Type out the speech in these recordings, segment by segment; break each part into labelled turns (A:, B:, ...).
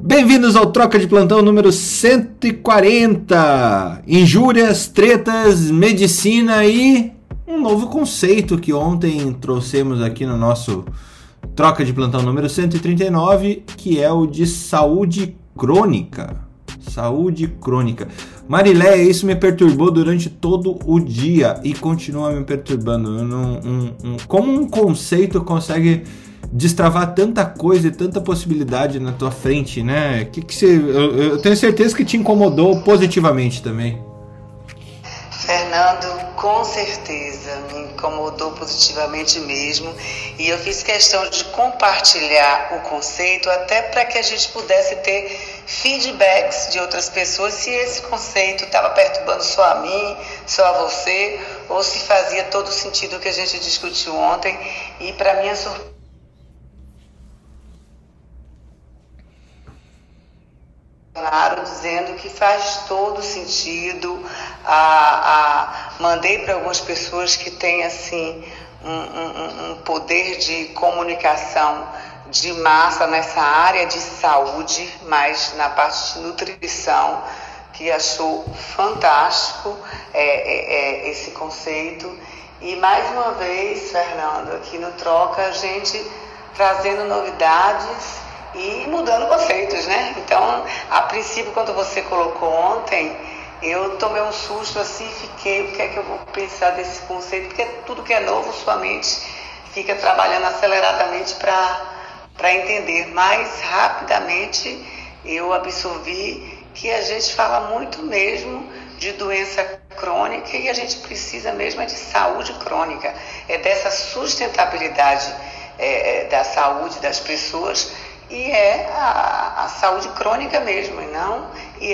A: Bem-vindos ao Troca de Plantão número 140. Injúrias, tretas, medicina e um novo conceito que ontem trouxemos aqui no nosso Troca de Plantão número 139, que é o de saúde crônica. Saúde crônica. Mariléia, isso me perturbou durante todo o dia e continua me perturbando. Não, um, um, como um conceito consegue destravar tanta coisa e tanta possibilidade na tua frente, né? Que que você, eu, eu tenho certeza que te incomodou positivamente também.
B: Fernando, com certeza me incomodou positivamente mesmo e eu fiz questão de compartilhar o conceito até para que a gente pudesse ter feedbacks de outras pessoas se esse conceito estava perturbando só a mim, só a você ou se fazia todo sentido o que a gente discutiu ontem e para minha surpresa Bolsonaro dizendo que faz todo sentido. A, a mandei para algumas pessoas que têm assim um, um, um, poder de comunicação de massa nessa área de saúde, mas na parte de nutrição, que achou fantástico é, é, é, esse conceito. E mais uma vez, Fernando, aqui no Troca, a gente trazendo novidades e mudando conceitos, né? Então, a princípio, quando você colocou ontem, eu tomei um susto assim, fiquei, o que é que eu vou pensar desse conceito? Porque tudo que é novo, sua mente fica trabalhando aceleradamente para entender. Mais rapidamente, eu absorvi que a gente fala muito mesmo de doença crônica e a gente precisa mesmo é de saúde crônica, é dessa sustentabilidade é, é da saúde das pessoas e é a, a saúde crônica mesmo, e não e,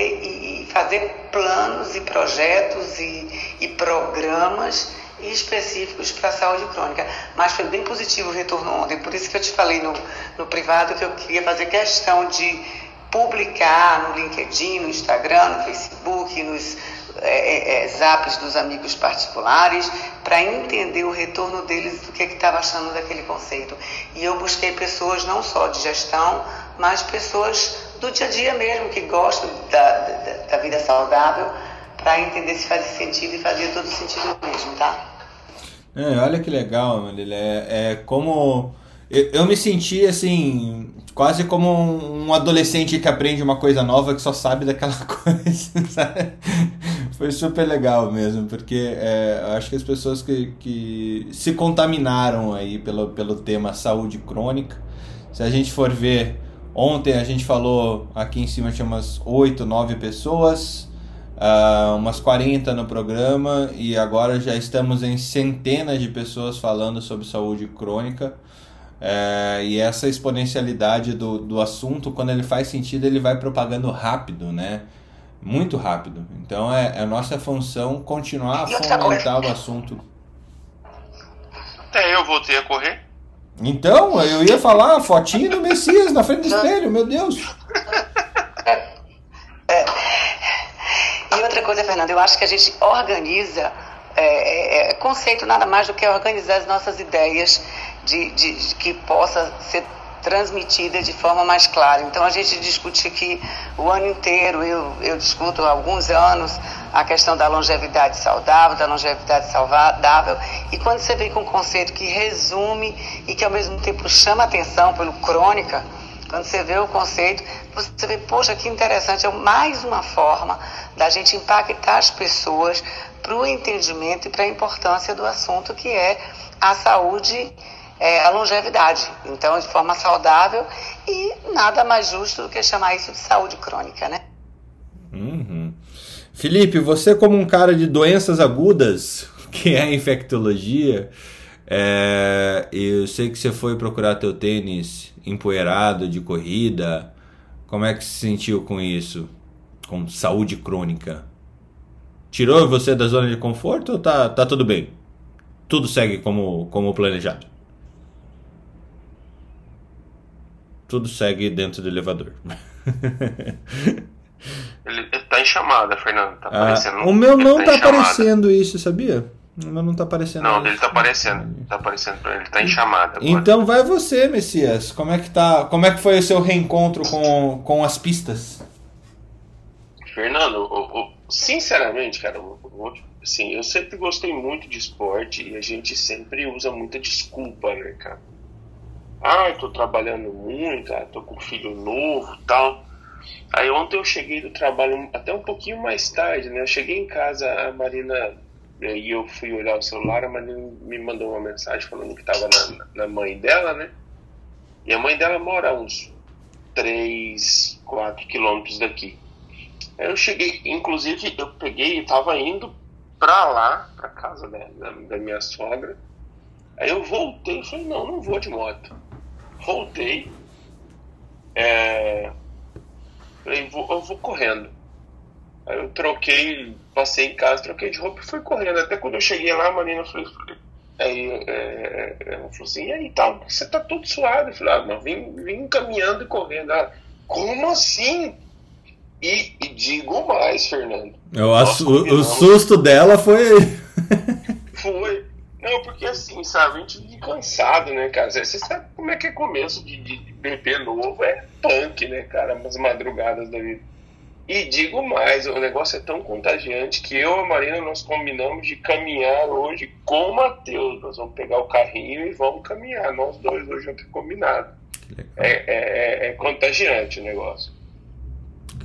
B: e, fazer planos e projetos e, e programas específicos para a saúde crônica. Mas foi bem positivo o retorno ontem, por isso que eu te falei no, no privado que eu queria fazer questão de publicar no LinkedIn, no Instagram, no Facebook, nos é, é, é zaps dos amigos particulares, para entender o retorno deles do que estava achando daquele conceito. E eu busquei pessoas não só de gestão, mas pessoas do dia a dia mesmo, que gostam da, da, da vida saudável, para entender se fazia sentido e fazia todo sentido mesmo, tá?
A: É, olha que legal, Marília. É, é como. Eu, eu, me senti assim, quase como um adolescente que aprende uma coisa nova que só sabe daquela coisa, sabe? Foi super legal mesmo, porque é, acho que as pessoas que, que se contaminaram aí pelo, pelo tema saúde crônica, se a gente for ver, ontem a gente falou, aqui em cima tinha umas 8, 9 pessoas, uh, umas 40 no programa, e agora já estamos em centenas de pessoas falando sobre saúde crônica. É, e essa exponencialidade do, do assunto, quando ele faz sentido, ele vai propagando rápido, né? muito rápido. Então é, é a nossa função continuar a fomentar o assunto.
C: Até eu voltei a correr.
A: Então, eu ia falar fotinho do Messias na frente do espelho, meu Deus.
B: É, é. E outra coisa, Fernando, eu acho que a gente organiza, é, é, é conceito nada mais do que organizar as nossas ideias de, de, que possa ser transmitida de forma mais clara. Então a gente discute aqui o ano inteiro, eu, eu discuto há alguns anos a questão da longevidade saudável, da longevidade saudável, e quando você vem com um conceito que resume e que ao mesmo tempo chama atenção pelo crônica, quando você vê o conceito, você vê, poxa, que interessante, é mais uma forma da gente impactar as pessoas para o entendimento e para a importância do assunto que é a saúde é, a longevidade. Então, de forma saudável e nada mais justo do que chamar isso de saúde crônica, né?
A: Uhum. Felipe, você como um cara de doenças agudas, que é infectologia, é, eu sei que você foi procurar teu tênis empoeirado de corrida. Como é que se sentiu com isso? Com saúde crônica? Tirou você da zona de conforto ou tá, tá tudo bem? Tudo segue como, como planejado? Tudo segue dentro do elevador.
C: Ele, ele tá em chamada, Fernando. Tá
A: ah, o meu não tá, tá aparecendo isso, sabia? Mas não tá aparecendo.
C: Não, dele tá aparecendo. Tá aparecendo pra ele, tá em chamada. Agora.
A: Então vai você, Messias. Como é que tá? Como é que foi o seu reencontro com, com as pistas?
C: Fernando, o, o, sinceramente, cara, eu, assim, eu sempre gostei muito de esporte e a gente sempre usa muita desculpa, né, cara? Ah, tô trabalhando muito, ah, tô com filho novo tal. Aí ontem eu cheguei do trabalho até um pouquinho mais tarde, né? Eu cheguei em casa, a Marina e eu fui olhar o celular, a Marina me mandou uma mensagem falando que estava na, na, mãe dela, né? E a mãe dela mora uns 3, 4 quilômetros daqui. Aí eu cheguei, inclusive eu peguei e estava indo pra lá, pra casa da, minha sogra. Aí eu voltei e falei, não, não vou de moto. Voltei. É, falei, vou, eu vou correndo. Aí eu troquei, passei em casa, troquei de roupa e fui correndo. Até quando eu cheguei lá, a Marina falou, aí é, ela falou assim, e aí tal, você tá todo suado. Eu falei, ah, não, vim, vim caminhando e correndo. Ela, como assim? E, e, digo mais, Fernando.
A: Eu, o, o susto dela foi.
C: Não, porque assim, sabe, a gente fica cansado, né, cara? Você sabe como é que é começo de, de, bebê novo, é punk, né, cara? Umas madrugadas da vida. E digo mais, o negócio é tão contagiante que eu e a Marina nós combinamos de caminhar hoje com o Matheus. Nós vamos pegar o carrinho e vamos caminhar. Nós dois hoje já temos combinado. É, é, é, é, contagiante o negócio.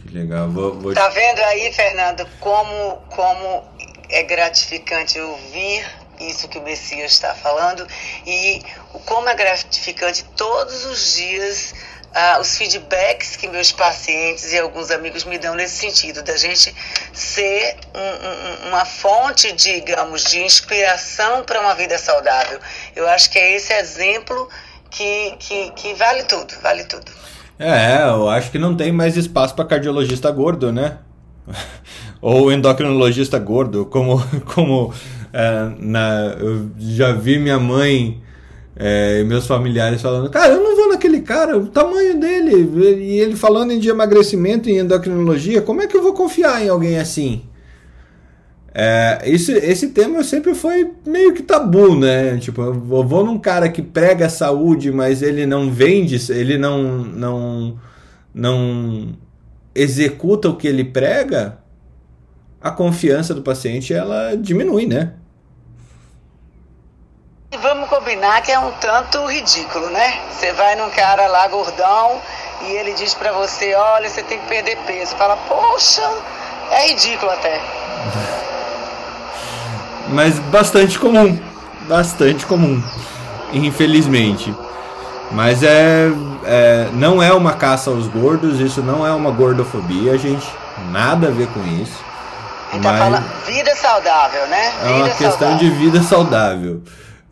A: Que legal. Vou, vou...
B: Tá vendo aí, Fernando, como, como é gratificante ouvir isso que o Messias está falando e como é gratificante todos os dias ah, os feedbacks que meus pacientes e alguns amigos me dão nesse sentido, da gente ser um, um, uma fonte, digamos, de inspiração para uma vida saudável. Eu acho que é esse exemplo que, que, que vale tudo, vale tudo.
A: É, eu acho que não tem mais espaço para cardiologista gordo, né? Ou endocrinologista gordo, como, como é, na, eu já vi minha mãe é, meus familiares falando, cara, eu não vou naquele cara, o tamanho dele, e ele falando em de emagrecimento e endocrinologia, como é que eu vou confiar em alguém assim? É, esse, esse tema sempre foi meio que tabu, né? Tipo, eu vou num cara que prega saúde, mas ele não vende, ele não, não, não executa o que ele prega, a confiança do paciente ela diminui, né?
B: Vamos combinar que é um tanto ridículo, né? Você vai num cara lá gordão e ele diz para você, olha, você tem que perder peso. Fala, poxa, é ridículo até.
A: Mas bastante comum, bastante comum, infelizmente. Mas é, é, não é uma caça aos gordos, isso não é uma gordofobia, gente. Nada a ver com isso.
B: A gente tá falando vida saudável, né?
A: Vida é uma questão saudável. de vida saudável.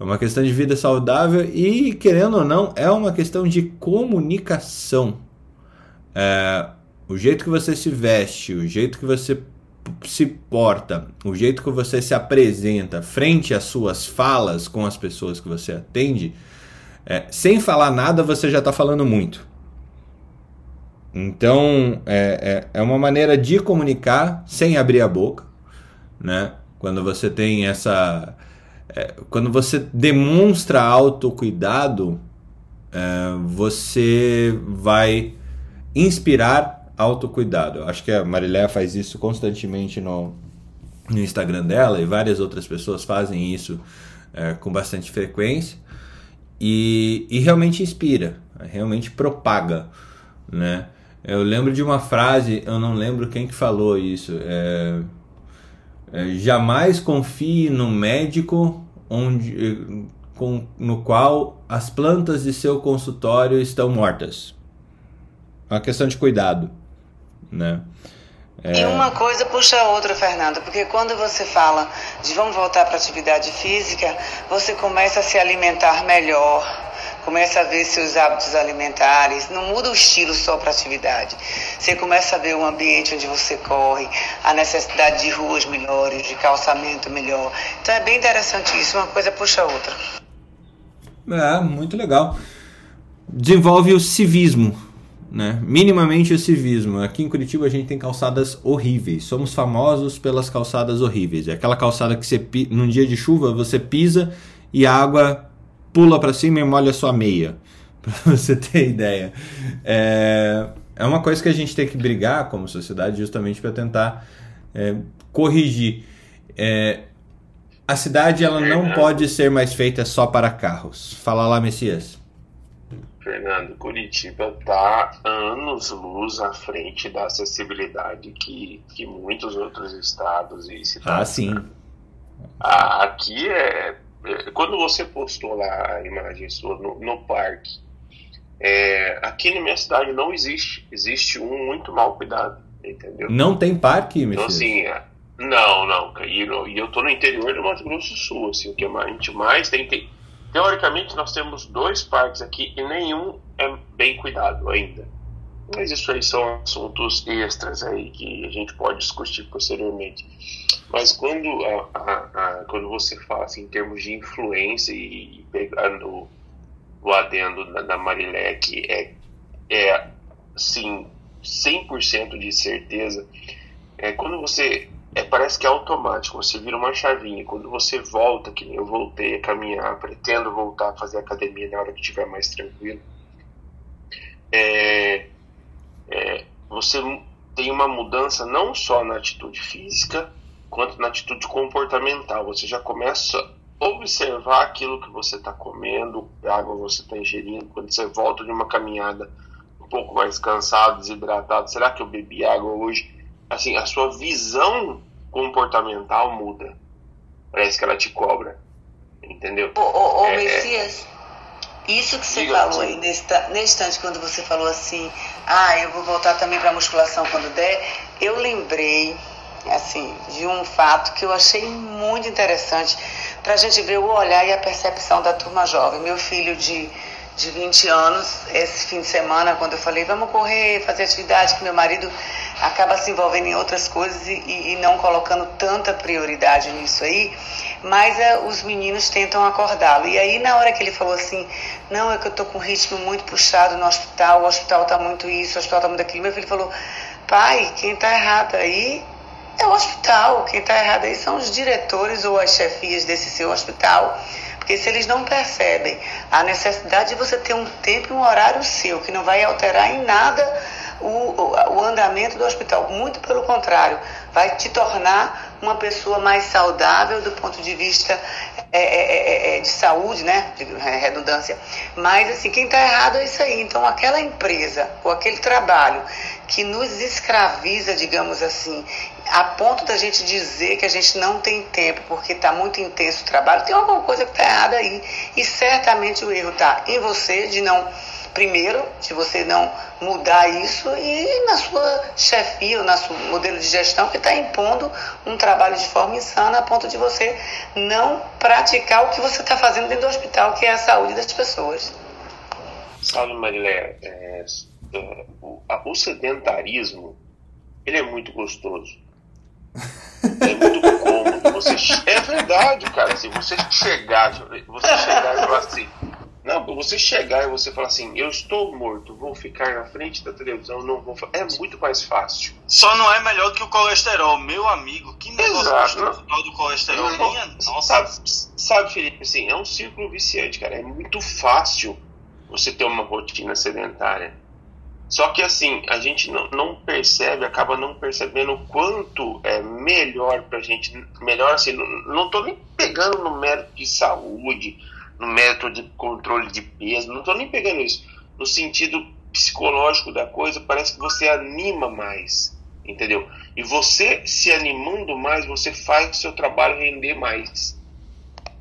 A: É uma questão de vida saudável e, querendo ou não, é uma questão de comunicação. É, o jeito que você se veste, o jeito que você se porta, o jeito que você se apresenta frente às suas falas com as pessoas que você atende, é, sem falar nada você já está falando muito. Então é, é, é, uma maneira de comunicar sem abrir a boca, né? Quando você tem essa é, quando você demonstra autocuidado, é, você vai inspirar autocuidado. Acho que a Marilé faz isso constantemente no, no Instagram dela e várias outras pessoas fazem isso é, com bastante frequência e, e realmente inspira, realmente propaga, né? Eu lembro de uma frase, eu não lembro quem que falou isso. É, jamais confie no médico onde, com, no qual as plantas de seu consultório estão mortas. É uma questão de cuidado, né?
B: É... E uma coisa puxa a outra, Fernando, porque quando você fala de vamos voltar para atividade física, você começa a se alimentar melhor, começa a ver seus hábitos alimentares, não muda o estilo só para atividade. Você começa a ver o ambiente onde você corre, a necessidade de ruas melhores, de calçamento melhor. Então é bem interessante isso, uma coisa puxa a outra.
A: É, muito legal. Desenvolve o civismo, né? Minimamente o civismo. Aqui em Curitiba a gente tem calçadas horríveis. Somos famosos pelas calçadas horríveis. É aquela calçada que você num dia de chuva você pisa e a água pula para cima e molha sua meia. Para você ter ideia. É, é uma coisa que a gente tem que brigar como sociedade justamente para tentar é, corrigir. É, a cidade ela não pode ser mais feita só para carros. Fala lá, Messias.
C: Fernando, Curitiba está anos luz à frente da acessibilidade que, que muitos outros estados e cidades.
A: Ah, sim.
C: Aqui é. Quando você postou lá a imagem sua no, no parque, é, aqui na minha cidade não existe. Existe um muito mal cuidado, entendeu?
A: Não tem parque, Messias?
C: Então, assim, é, não, não. E, e eu tô no interior do Mato Grosso do Sul, assim, o que a gente mais tem, tem Teoricamente, nós temos dois parques aqui e nenhum é bem cuidado ainda. Mas isso aí são assuntos extras aí que a gente pode discutir posteriormente. Mas quando, a, a, a, quando você fala assim, em termos de influência e, pegando o adendo da, da é, é sim, 100% de certeza, é, quando você é, parece que é automático, você vira uma chavinha. Quando você volta, que nem eu voltei a caminhar, pretendo voltar a fazer academia na hora que estiver mais tranquilo, é, é, você tem uma mudança não só na atitude física, quanto na atitude comportamental. Você já começa a observar aquilo que você está comendo, que água você está ingerindo. Quando você volta de uma caminhada um pouco mais cansado, desidratado, será que eu bebi água hoje? assim, a sua visão comportamental muda. Parece que ela te cobra. Entendeu?
B: Ô, ô, ô é, é. Messias, isso que você falou aí nesse, nesse instante, quando você falou assim, ah, eu vou voltar também para musculação quando der, eu lembrei, assim, de um fato que eu achei muito interessante para a gente ver o olhar e a percepção da turma jovem. Meu filho de de 20 anos, esse fim de semana, quando eu falei, vamos correr, fazer atividade, que meu marido acaba se envolvendo em outras coisas e, e não colocando tanta prioridade nisso aí, mas é, os meninos tentam acordá-lo. E aí, na hora que ele falou assim, não, é que eu tô com um ritmo muito puxado no hospital, o hospital tá muito isso, o hospital tá muito aquilo, meu filho falou, pai, quem tá errado aí é o hospital, quem tá errado aí são os diretores ou as chefias desse seu hospital porque se eles não percebem a necessidade de você ter um tempo e um horário seu, que não vai alterar em nada o, o, andamento do hospital, muito pelo contrário, vai te tornar uma pessoa mais saudável do ponto de vista é, é, é, é, é de saúde, né? De redundância. Mas, assim, quem está errado é isso aí. Então, aquela empresa ou aquele trabalho que nos escraviza, digamos assim, a ponto da gente dizer que a gente não tem tempo porque está muito intenso o trabalho, tem alguma coisa que está errada aí. E certamente o erro está em você de não, primeiro, de você não mudar isso e na sua chefia, ou no seu modelo de gestão que está impondo um trabalho de forma insana a ponto de você não praticar o que você está fazendo dentro do hospital, que é a saúde das pessoas.
C: Sabe, Marilé, é, é, o, o sedentarismo ele é muito gostoso. É muito cômodo. Você, é verdade, cara. Se você chegar, você chegar e falar assim, não, você chegar e você falar assim, eu estou morto, vou ficar na frente da televisão, não vou. É muito mais fácil.
D: Só não é melhor do que o colesterol, meu amigo. Que negócio Exato, do colesterol. Não, Minha,
C: nossa. Sabe, sabe, Felipe, assim, é um círculo viciante, cara. É muito fácil você ter uma rotina sedentária. Só que assim, a gente não, não percebe, acaba não percebendo o quanto é melhor pra gente. Melhor assim, não, não tô nem pegando no mérito de saúde no método de controle de peso, não estou nem pegando isso. No sentido psicológico da coisa, parece que você anima mais, entendeu? E você se animando mais, você faz o seu trabalho render mais.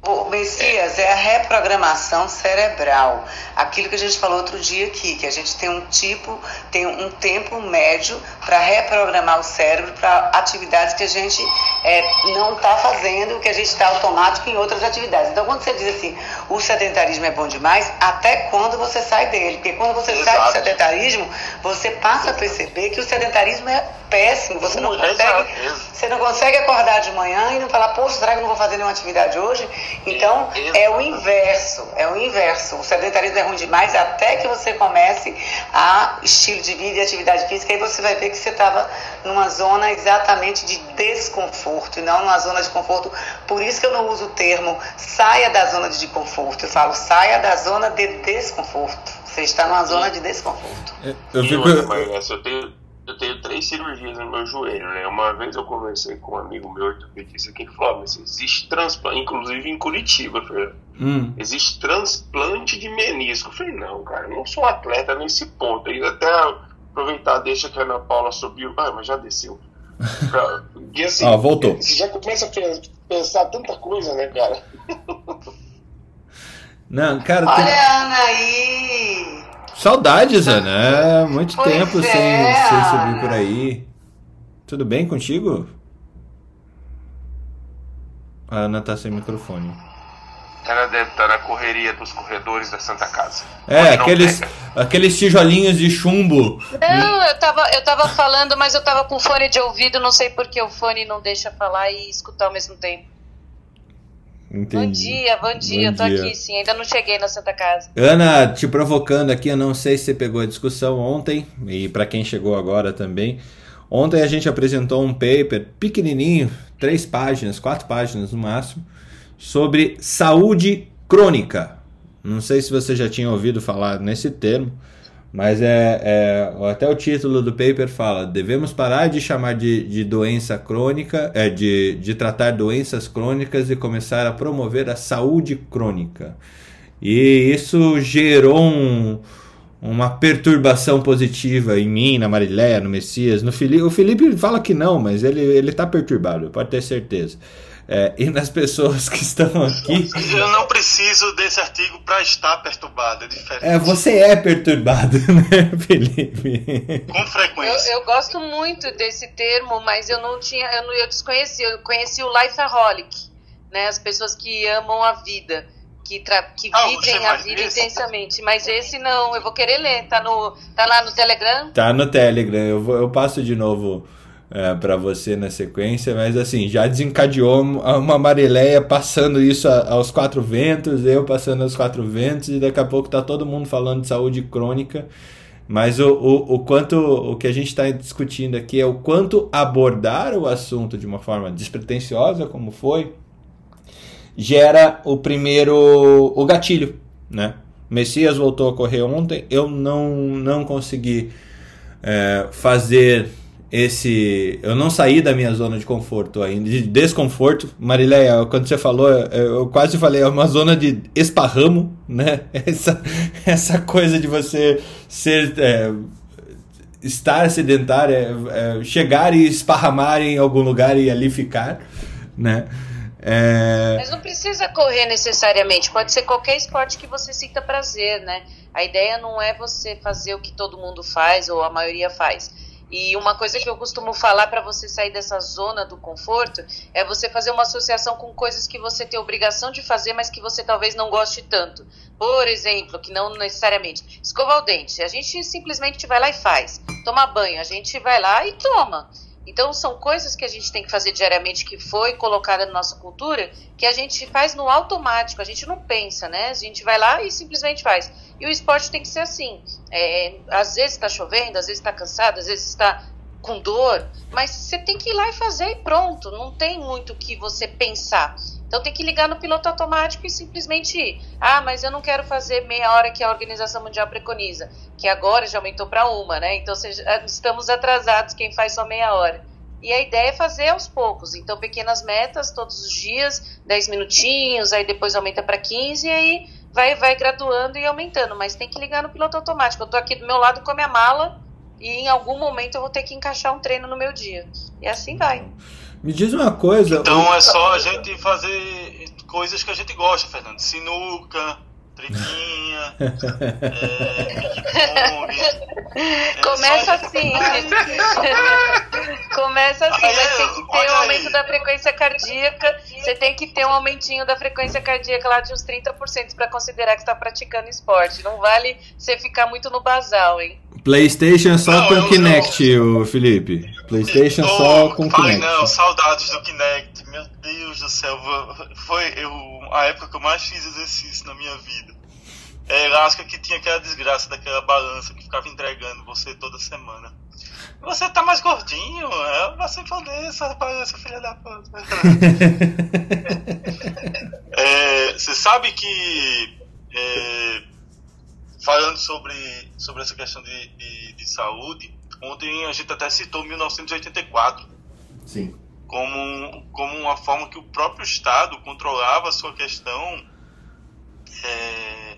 B: O Messias, é. a reprogramação cerebral. Aquilo que a gente falou outro dia aqui, que a gente tem um tipo, tem um tempo médio para reprogramar o cérebro para atividades que a gente é, não está fazendo, que a gente está automático em outras atividades. Então, quando você diz assim, o sedentarismo é bom demais, até quando você sai dele? Porque quando você Exato. sai do sedentarismo, você passa a perceber que o sedentarismo é péssimo. Você não consegue, você não consegue acordar de manhã e não falar, poxa, será que eu não vou fazer nenhuma atividade hoje? Então, é o inverso, é o inverso. O sedentarismo é ruim demais até que você comece a estilo de vida e atividade física, aí você vai ver que você estava numa zona exatamente de desconforto e não numa zona de conforto. Por isso que eu não uso o termo saia da zona de conforto, eu falo saia da zona de desconforto. Você está numa zona de desconforto.
C: Eu, fico... eu tenho eu tenho três cirurgias no meu joelho, né? Uma vez eu conversei com um amigo meu ortopedista que falou, mas existe transplante, inclusive em Curitiba, Fernando. Hum. Existe transplante de menisco. Eu falei, não, cara, eu não sou atleta nesse ponto. E até aproveitar, deixa que a Ana Paula subiu. Ah, mas já desceu.
A: E assim, ah, voltou.
C: Você já começa a pensar tanta coisa, né, cara?
A: Não, cara.
B: Olha tem... a Ana aí!
A: Saudades, Ana. É muito pois tempo é, sem, sem subir por aí. Tudo bem contigo? A Ana tá sem microfone.
C: Ela deve estar na correria dos corredores da Santa Casa.
A: É, aqueles, aqueles tijolinhos de chumbo.
E: Não, eu tava, eu tava falando, mas eu tava com fone de ouvido, não sei porque o fone não deixa falar e escutar ao mesmo tempo. Entendi. Bom dia, bom dia, bom eu tô dia. aqui sim, ainda não cheguei na Santa Casa.
A: Ana, te provocando aqui, eu não sei se você pegou a discussão ontem, e para quem chegou agora também. Ontem a gente apresentou um paper pequenininho, três páginas, quatro páginas no máximo, sobre saúde crônica. Não sei se você já tinha ouvido falar nesse termo. Mas é, é, até o título do paper fala: devemos parar de chamar de, de doença crônica, é, de, de tratar doenças crônicas e começar a promover a saúde crônica. E isso gerou um, uma perturbação positiva em mim, na Mariléia, no Messias, no Felipe. O Felipe fala que não, mas ele, ele tá perturbado, pode ter certeza é, e nas pessoas que estão aqui.
D: Eu não preciso desse artigo para estar perturbado, é diferente.
A: É, você é perturbado, né, Felipe?
D: Com frequência.
E: Eu, eu, gosto muito desse termo, mas eu não tinha, eu, não, eu desconheci, eu conheci o lifeaholic, né, as pessoas que amam a vida. Que, tra que ah, vivem a vida esse? intensamente, mas esse não, eu vou querer ler, tá, no, tá lá no Telegram?
A: Tá no Telegram, eu, vou, eu passo de novo é, para você na sequência, mas assim, já desencadeou uma Marileia passando isso aos quatro ventos, eu passando aos quatro ventos, e daqui a pouco tá todo mundo falando de saúde crônica. Mas o, o, o quanto o que a gente está discutindo aqui é o quanto abordar o assunto de uma forma despretensiosa, como foi, gera o primeiro o gatilho, né? Messias voltou a correr ontem, eu não não consegui é, fazer esse. Eu não saí da minha zona de conforto ainda, de desconforto. Marileia, quando você falou, eu quase falei, é uma zona de esparramo, né? Essa, essa coisa de você ser. É, estar sedentário, é, é, chegar e esparramar em algum lugar e ali ficar, né?
E: É... Mas não precisa correr necessariamente, pode ser qualquer esporte que você sinta prazer, né? A ideia não é você fazer o que todo mundo faz ou a maioria faz e uma coisa que eu costumo falar para você sair dessa zona do conforto é você fazer uma associação com coisas que você tem obrigação de fazer, mas que você talvez não goste tanto. Por exemplo, que não necessariamente escovar o dente, a gente simplesmente vai lá e faz. Tomar banho, a gente vai lá e toma. Então, são coisas que a gente tem que fazer diariamente, que foi colocada na nossa cultura, que a gente faz no automático, a gente não pensa, né? A gente vai lá e simplesmente faz. E o esporte tem que ser assim. É, às vezes está chovendo, às vezes está cansado, às vezes está com dor, mas você tem que ir lá e fazer e pronto. Não tem muito o que você pensar. Então tem que ligar no piloto automático e simplesmente ir. Ah, mas eu não quero fazer meia hora que a Organização Mundial preconiza, que agora já aumentou para uma, né? Então estamos atrasados quem faz só meia hora. E a ideia é fazer aos poucos. Então, pequenas metas todos os dias, 10 minutinhos, aí depois aumenta para 15 e aí vai, vai graduando e aumentando. Mas tem que ligar no piloto automático. Eu estou aqui do meu lado com a minha mala e em algum momento eu vou ter que encaixar um treino no meu dia. E assim vai.
A: Me diz uma coisa.
D: Então é só a gente fazer coisas que a gente gosta, Fernando. Sinuca, triquinha,
E: é, Começa assim. Começa assim, mas tem que ter um aumento da frequência cardíaca. Você tem que ter um aumentinho da frequência cardíaca lá de uns 30% para considerar que está praticando esporte. Não vale você ficar muito no basal, hein?
A: PlayStation só não, com Kinect, o Felipe. PlayStation oh, só com Kinect.
D: Ai, não, saudades do Kinect, meu Deus. Deus do céu, foi eu, a época que eu mais fiz exercício na minha vida. É elástica que tinha aquela desgraça daquela balança que ficava entregando você toda semana. Você tá mais gordinho, é, você forneça, rapaz, essa filha da puta. é, você sabe que é, falando sobre, sobre essa questão de, de, de, saúde, ontem a gente até citou 1984.
A: Sim.
D: Como, como uma forma que o próprio Estado controlava a sua questão é,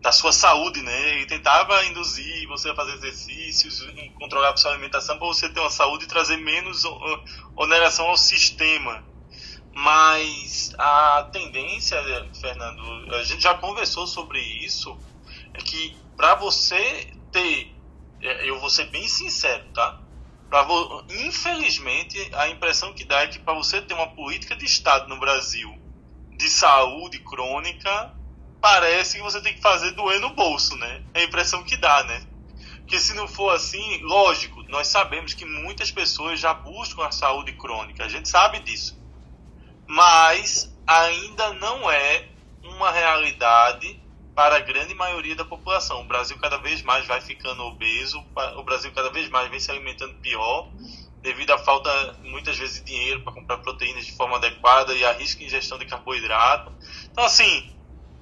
D: da sua saúde, né? E tentava induzir você a fazer exercícios, controlar a sua alimentação para você ter uma saúde e trazer menos oneração ao sistema. Mas a tendência, Fernando, a gente já conversou sobre isso, é que para você ter, é, eu vou ser bem sincero, tá? Pra, infelizmente, a impressão que dá é que para você ter uma política de Estado no Brasil de saúde crônica, parece que você tem que fazer doer no bolso, né? É a impressão que dá, né? Porque se não for assim, lógico, nós sabemos que muitas pessoas já buscam a saúde crônica, a gente sabe disso. Mas ainda não é uma realidade para a grande maioria da população. O Brasil cada vez mais vai ficando obeso, o Brasil cada vez mais vem se alimentando pior, devido à falta, muitas vezes, de dinheiro para comprar proteínas de forma adequada e a risco de ingestão de carboidrato. Então, assim,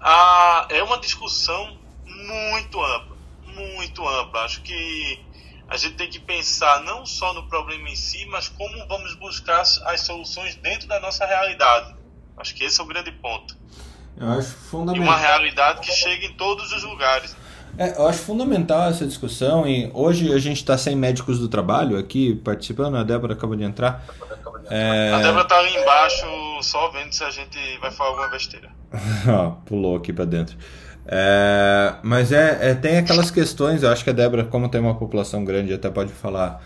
D: ah, é uma discussão muito ampla, muito ampla. Acho que a gente tem que pensar não só no problema em si, mas como vamos buscar as soluções dentro da nossa realidade. Acho que esse é o grande ponto.
A: Eu acho fundamental.
D: E uma realidade que chega em todos os lugares.
A: É, eu acho fundamental essa discussão e hoje a gente está sem médicos do trabalho aqui participando, a Débora acabou de entrar.
D: É... A Débora está ali embaixo só vendo se a gente vai falar alguma besteira.
A: Pulou aqui para dentro. É, mas é, é, tem aquelas questões, eu acho que a Débora, como tem uma população grande, até pode falar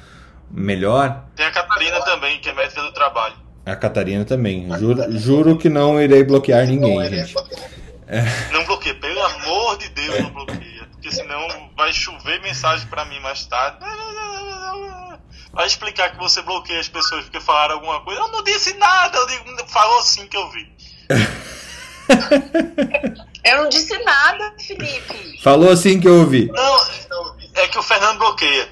A: melhor.
D: Tem a Catarina também, que é médica do trabalho.
A: A Catarina também. Juro, juro que não irei bloquear ninguém, gente.
D: É. Não bloqueia, pelo amor de Deus, não bloqueia. Porque senão vai chover mensagem para mim mais tarde. Vai explicar que você bloqueia as pessoas porque falaram alguma coisa. Eu não disse nada, eu digo, falou assim que eu vi.
E: eu não disse nada, Felipe.
A: Falou assim que eu ouvi.
D: Não, é que o Fernando bloqueia.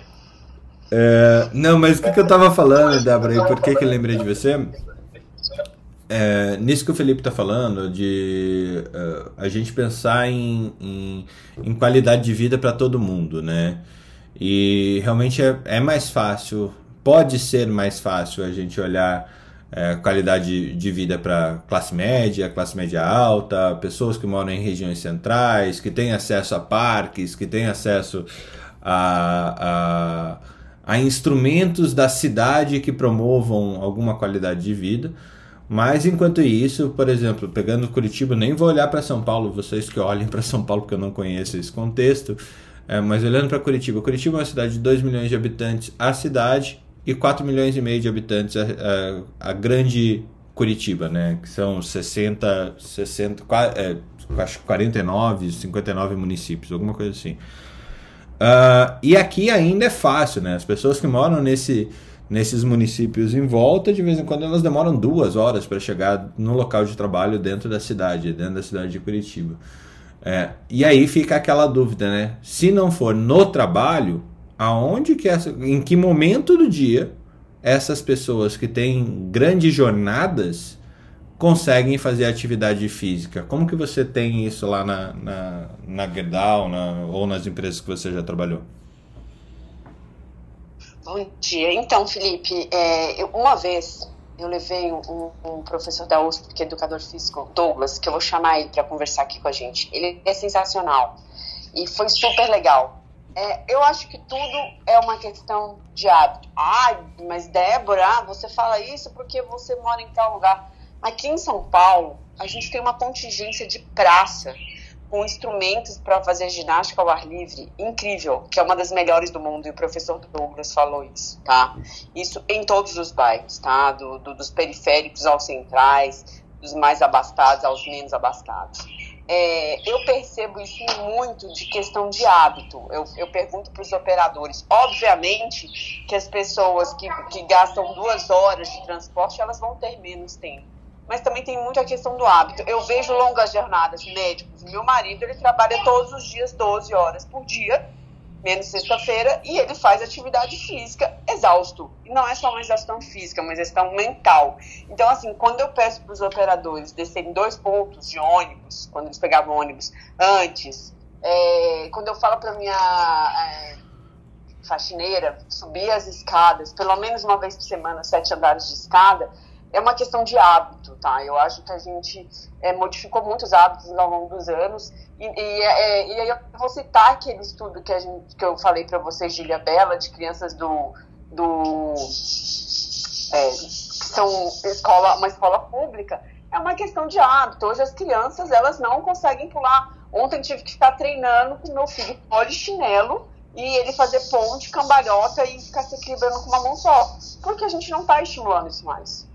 A: É, não, mas o que, que eu tava falando, Débora, e por que, que eu lembrei de você? É, nisso que o Felipe está falando, de uh, a gente pensar em, em, em qualidade de vida para todo mundo, né? E realmente é, é mais fácil, pode ser mais fácil a gente olhar é, qualidade de vida para classe média, classe média alta, pessoas que moram em regiões centrais, que têm acesso a parques, que têm acesso a, a, a instrumentos da cidade que promovam alguma qualidade de vida. Mas enquanto isso, por exemplo, pegando Curitiba, nem vou olhar para São Paulo, vocês que olhem para São Paulo, porque eu não conheço esse contexto, é, mas olhando para Curitiba, Curitiba é uma cidade de 2 milhões de habitantes, a cidade e 4 milhões e meio de habitantes a, a, a grande Curitiba, né? Que são 60, 60 é, acho 49, 59 municípios, alguma coisa assim. Uh, e aqui ainda é fácil, né? As pessoas que moram nesse, nesses municípios em volta, de vez em quando elas demoram duas horas para chegar no local de trabalho dentro da cidade, dentro da cidade de Curitiba. É, e aí fica aquela dúvida, né? Se não for no trabalho, aonde que essa, em que momento do dia essas pessoas que têm grandes jornadas conseguem fazer atividade física? Como que você tem isso lá na, na, na Gerdau na, ou nas empresas que você já trabalhou?
E: Bom dia. Então, Felipe, é, uma vez eu levei um, um, professor da USP, que é educador físico, Douglas, que eu vou chamar ele para conversar aqui com a gente. Ele é sensacional e foi super legal. É, eu acho que tudo é uma questão de hábito. Ai, mas Débora, você fala isso porque você mora em tal lugar. Aqui em São Paulo, a gente tem uma contingência de praça com instrumentos para fazer ginástica ao ar livre incrível, que é uma das melhores do mundo, e o professor Douglas falou isso, tá? Isso em todos os bairros, tá? Do, do, dos periféricos aos centrais, dos mais abastados aos menos abastados.
F: é, eu percebo isso muito de questão de hábito. Eu, eu pergunto para os operadores. Obviamente que as pessoas que, que gastam duas horas de transporte, elas vão ter menos tempo. Mas também tem muito a questão do hábito. Eu vejo longas jornadas médicos. Meu marido, ele trabalha todos os dias 12 horas por dia menos sexta-feira, e ele faz atividade física exausto. E não é só uma exaustão física, uma exaustão mental. Então, assim, quando eu peço para os operadores descerem dois pontos de ônibus, quando eles pegavam ônibus antes, é, quando eu falo para minha é, faxineira subir as escadas, pelo menos uma vez por semana, sete andares de escada, é uma questão de hábito, tá? Eu acho que a gente é, modificou muitos hábitos ao longo dos anos. E, e, é, e aí eu vou citar aquele estudo que, a gente, que eu falei para vocês Ilha Bela, de crianças do. do é, que são escola, uma escola pública. É uma questão de hábito. Hoje as crianças elas não conseguem pular. Ontem tive que ficar treinando com meu filho polichinelo e ele fazer ponte, cambalhota e ficar se equilibrando com uma mão só. Porque a gente não está estimulando isso mais.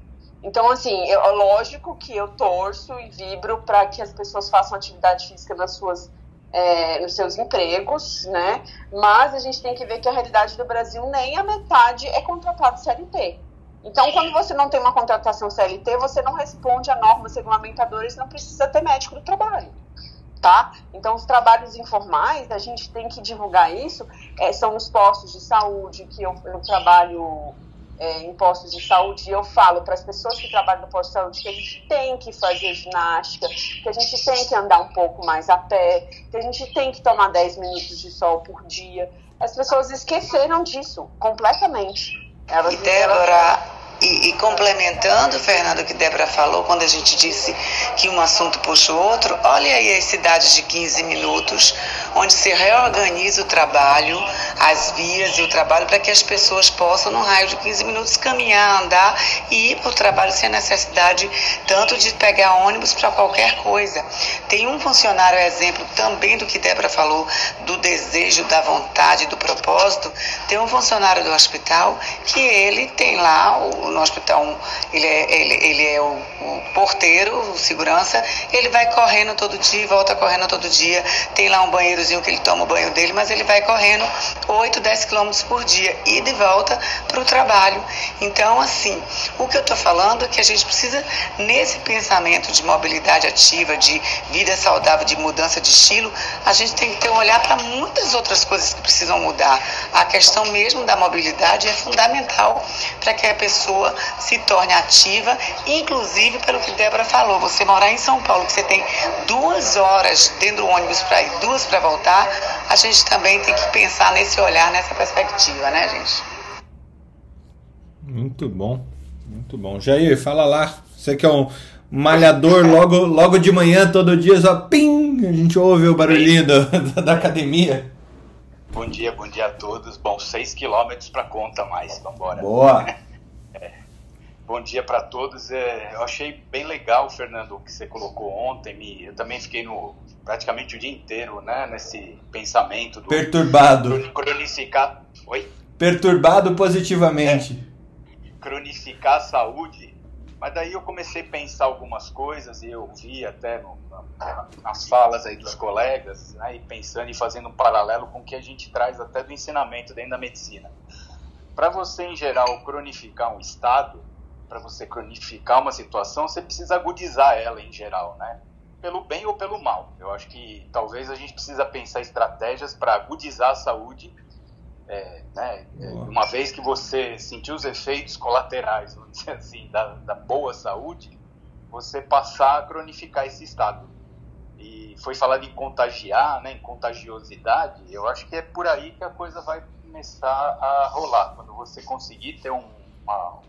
F: Então, assim, é lógico que eu torço e vibro para que as pessoas façam atividade física nas suas, é, nos seus empregos, né? Mas a gente tem que ver que a realidade do Brasil nem a metade é contratado CLT. Então, quando você não tem uma contratação CLT, você não responde a normas regulamentadoras, não precisa ter médico do trabalho. Tá? Então, os trabalhos informais, a gente tem que divulgar isso, é, são nos postos de saúde, que eu, eu trabalho é, em postos de saúde, e eu falo para as pessoas que trabalham no posto de saúde que a gente tem que fazer ginástica, que a gente tem que andar um pouco mais a pé, que a gente tem que tomar 10 minutos de sol por dia. As pessoas esqueceram disso completamente.
B: Elas, e Débora. E, e, complementando, Fernando, o que Débora falou, quando a gente disse que um assunto puxa o outro, olha aí as cidades de 15 minutos, onde se reorganiza o trabalho, as vias e o trabalho, para que as pessoas possam, no raio de 15 minutos, caminhar, andar e ir para o trabalho sem necessidade tanto de pegar ônibus para qualquer coisa. Tem um funcionário, exemplo também do que Débora falou, do desejo, da vontade, do propósito, tem um funcionário do hospital que ele tem lá no hospital, ele é, ele, ele é o, o, porteiro, o segurança, ele vai correndo todo dia, volta correndo todo dia, tem lá um banheirozinho que ele toma o banho dele, mas ele vai correndo 8, 10 quilômetros por dia e de volta para o trabalho. Então, assim, o que eu estou falando é que a gente precisa, nesse pensamento de mobilidade ativa, de vida saudável, de mudança de estilo, a gente tem que ter um olhar para muitas outras coisas que precisam mudar. A questão mesmo da mobilidade é fundamental para que a pessoa se torne ativa, inclusive pelo que Débora falou, você morar em São Paulo, que você tem duas horas dentro do ônibus para ir, duas para voltar, a gente também tem que pensar nesse olhar, nessa perspectiva, né, gente?
A: Muito bom, muito bom. Jair, fala lá, você que é um malhador logo, logo de manhã, todo dia, só pim, a gente ouve o barulhinho do, da academia.
G: Bom dia, bom dia a todos. Bom, 6 quilômetros para conta mais, vamos embora.
A: Boa!
G: Bom dia para todos. É, eu achei bem legal, Fernando, o que você colocou ontem. Me, eu também fiquei no praticamente o dia inteiro, né, nesse pensamento do
A: perturbado.
G: Cronificar. Oi.
A: Perturbado positivamente.
G: É, cronificar a saúde. Mas daí eu comecei a pensar algumas coisas e eu vi até no, nas falas aí dos colegas, né, e pensando e fazendo um paralelo com o que a gente traz até do ensinamento dentro da medicina. Para você, em geral, cronificar um estado, para você cronificar uma situação, você precisa agudizar ela em geral, né? Pelo bem ou pelo mal. Eu acho que talvez a gente precisa pensar estratégias para agudizar a saúde, é, né? Uma vez que você sentiu os efeitos colaterais, vamos dizer assim, da, da boa saúde, você passar a cronificar esse estado. E foi falado em contagiar, né, em contagiosidade, eu acho que é por aí que a coisa vai começar a rolar. Quando você conseguir ter um, uma,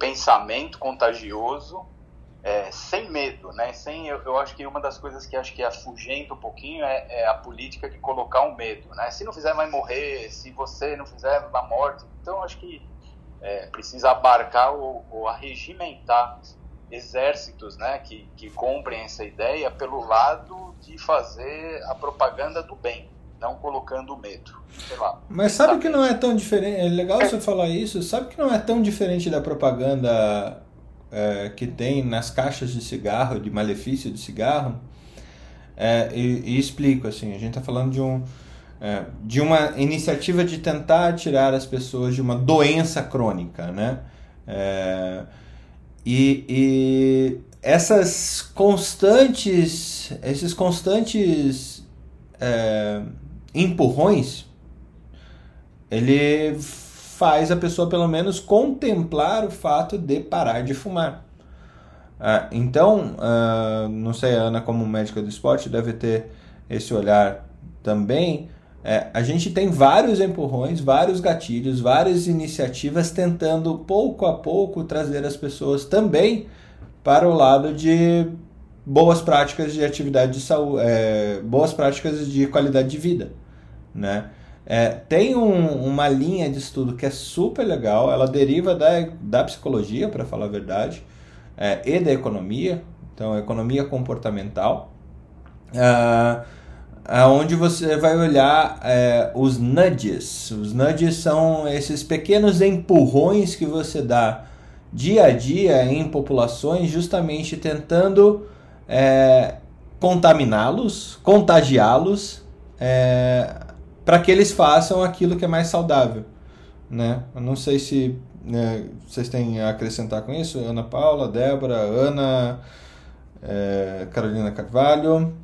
G: pensamento contagioso é, sem medo, né? Sem, eu, eu, acho que uma das coisas que acho que afugenta um pouquinho é, é, a política de colocar um medo, né? Se não fizer vai morrer, se você não fizer vai morte. Então acho que é, precisa abarcar ou, ou arregimentar exércitos, né? Que, que comprem essa ideia pelo lado de fazer a propaganda do bem, não colocando medo.
A: Mas sabe que não é tão diferente. É legal você falar isso. Sabe que não é tão diferente da propaganda é, que tem nas caixas de cigarro, de malefício de cigarro? é, e, e, explico assim. A gente está falando de um é, de uma iniciativa de tentar tirar as pessoas de uma doença crônica, né? É, e, e essas constantes, esses constantes é, empurrões, ele faz a pessoa pelo menos contemplar o fato de parar de fumar. Ah, então, ah, não sei, a Ana, como médica do esporte, deve ter esse olhar também. É, a gente tem vários empurrões, vários gatilhos, várias iniciativas tentando pouco a pouco trazer as pessoas também para o lado de boas práticas de atividade de saúde, é, boas práticas de qualidade de vida, né? É, tem um, uma linha de estudo que é super legal, ela deriva da, da psicologia, para falar a verdade, é, e da economia, então economia comportamental, é, onde você vai olhar é, os nudges. Os nudges são esses pequenos empurrões que você dá dia a dia em populações, justamente tentando é, contaminá-los, contagiá-los, é, para que eles façam aquilo que é mais saudável. Né? Eu não sei se né, vocês têm a acrescentar com isso, Ana Paula, Débora, Ana, é, Carolina Carvalho.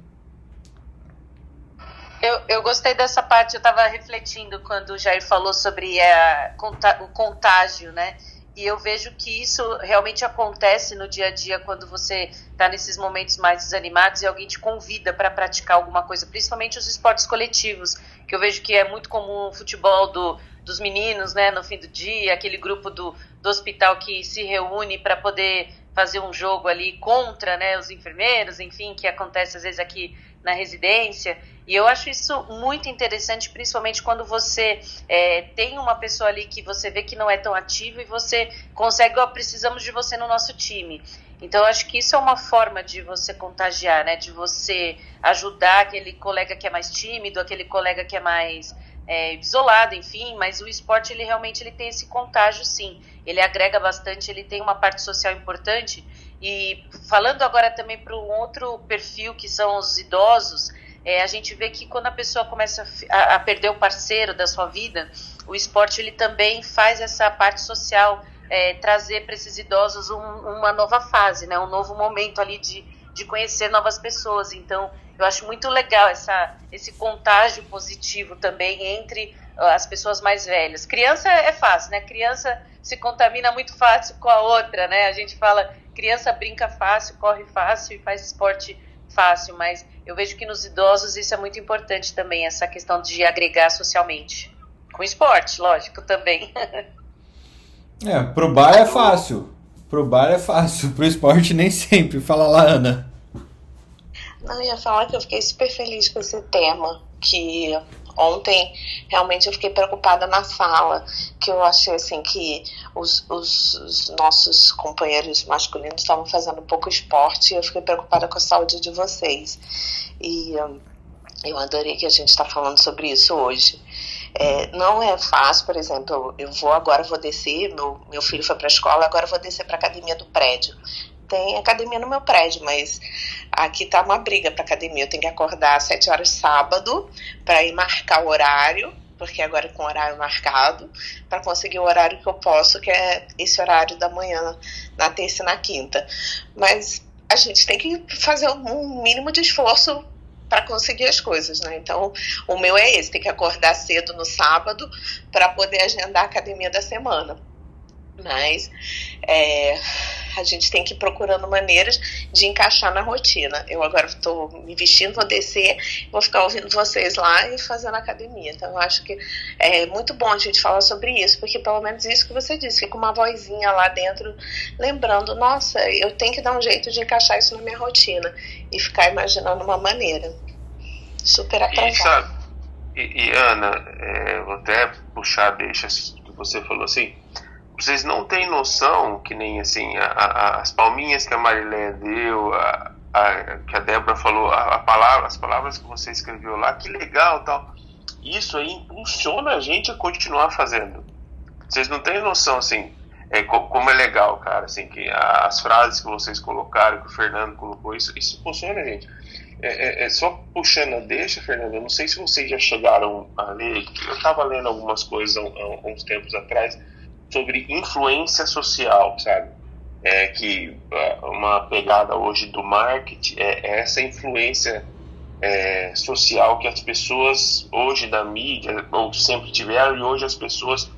E: Eu, eu gostei dessa parte, eu estava refletindo quando o Jair falou sobre a, o contágio, né? E eu vejo que isso realmente acontece no dia a dia quando você está nesses momentos mais desanimados e alguém te convida para praticar alguma coisa, principalmente os esportes coletivos, que eu vejo que é muito comum o futebol do, dos meninos, né, no fim do dia, aquele grupo do, do hospital que se reúne para poder fazer um jogo ali contra, né, os enfermeiros, enfim, que acontece às vezes aqui na residência. E eu acho isso muito interessante, principalmente quando você é, tem uma pessoa ali que você vê que não é tão ativo e você consegue, ó, precisamos de você no nosso time. Então, eu acho que isso é uma forma de você contagiar, né? De você ajudar aquele colega que é mais tímido, aquele colega que é mais é, isolado, enfim. Mas o esporte, ele realmente ele tem esse contágio, sim. Ele agrega bastante, ele tem uma parte social importante. E falando agora também para um outro perfil, que são os idosos, é, a gente vê que quando a pessoa começa a, a, perder o parceiro da sua vida, o esporte ele também faz essa parte social é, trazer para esses idosos um, uma nova fase, né, um novo momento ali de, de conhecer novas pessoas. Então, eu acho muito legal essa, esse contágio positivo também entre as pessoas mais velhas. Criança é fácil, né? Criança se contamina muito fácil com a outra, né? A gente fala, criança brinca fácil, corre fácil e faz esporte fácil, mas eu vejo que nos idosos isso é muito importante também, essa questão de agregar socialmente. Com esporte, lógico, também.
A: é, pro bar é fácil. Pro bar é fácil, pro esporte nem sempre. Fala lá, Ana.
H: Não, eu ia falar que eu fiquei super feliz com esse tema, que Ontem, realmente, eu fiquei preocupada na sala, que eu achei assim que os, os, os nossos companheiros masculinos estavam fazendo pouco esporte e eu fiquei preocupada com a saúde de vocês. E um, eu adorei que a gente está falando sobre isso hoje. É, não é fácil, por exemplo, eu, eu vou agora, vou descer, meu, meu filho foi para a escola, agora eu vou descer para a academia do prédio tem academia no meu prédio, mas aqui tá uma briga para academia. Eu tenho que acordar às 7 horas sábado para ir marcar o horário, porque agora é com horário marcado, para conseguir o horário que eu posso, que é esse horário da manhã, na terça e na quinta. Mas a gente tem que fazer um mínimo de esforço para conseguir as coisas, né? Então, o meu é esse, tem que acordar cedo no sábado para poder agendar a academia da semana. Mas é, a gente tem que ir procurando maneiras de encaixar na rotina. Eu agora estou me vestindo, vou descer, vou ficar ouvindo vocês lá e fazendo academia. Então eu acho que é muito bom a gente falar sobre isso, porque pelo menos isso que você disse, fica uma vozinha lá dentro lembrando, nossa, eu tenho que dar um jeito de encaixar isso na minha rotina e ficar imaginando uma maneira. Super atrasado.
C: E, e, e Ana, é, vou até puxar deixa que você falou assim vocês não têm noção que nem assim a, a, as palminhas que a Marilé deu, a, que a Débora falou, a, palavra, as palavras que você escreveu lá, que legal, tal. Isso aí impulsiona a gente a continuar fazendo. Vocês não têm noção assim, é, como é legal, cara, assim que as frases que vocês colocaram, que o Fernando colocou, isso, isso impulsiona a gente. é, é, é, só puxando a deixa, Fernando, eu não sei se vocês já chegaram a ler, eu estava lendo algumas coisas há, há uns tempos atrás sobre influência social, sabe? É que é, uma pegada hoje do marketing é essa influência é, social que as pessoas hoje da mídia ou sempre tiveram e hoje as pessoas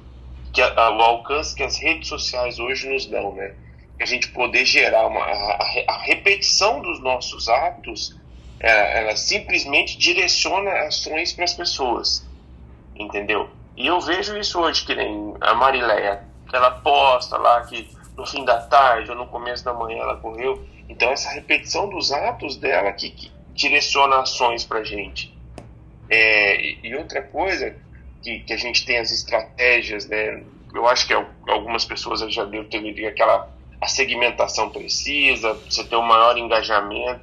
C: que a, o alcance que as redes sociais hoje nos dão, né? A gente poder gerar uma a, a repetição dos nossos atos, ela, ela simplesmente direciona ações para as pessoas, entendeu? E eu vejo isso hoje que nem a Marileia, ela posta lá que no fim da tarde ou no começo da manhã ela correu. Então essa repetição dos atos dela que, que direciona ações para gente. É, e, e, outra coisa que, que a gente tem as estratégias, né? Eu acho que algumas pessoas já deu ter aquela a segmentação precisa, você ter um maior engajamento.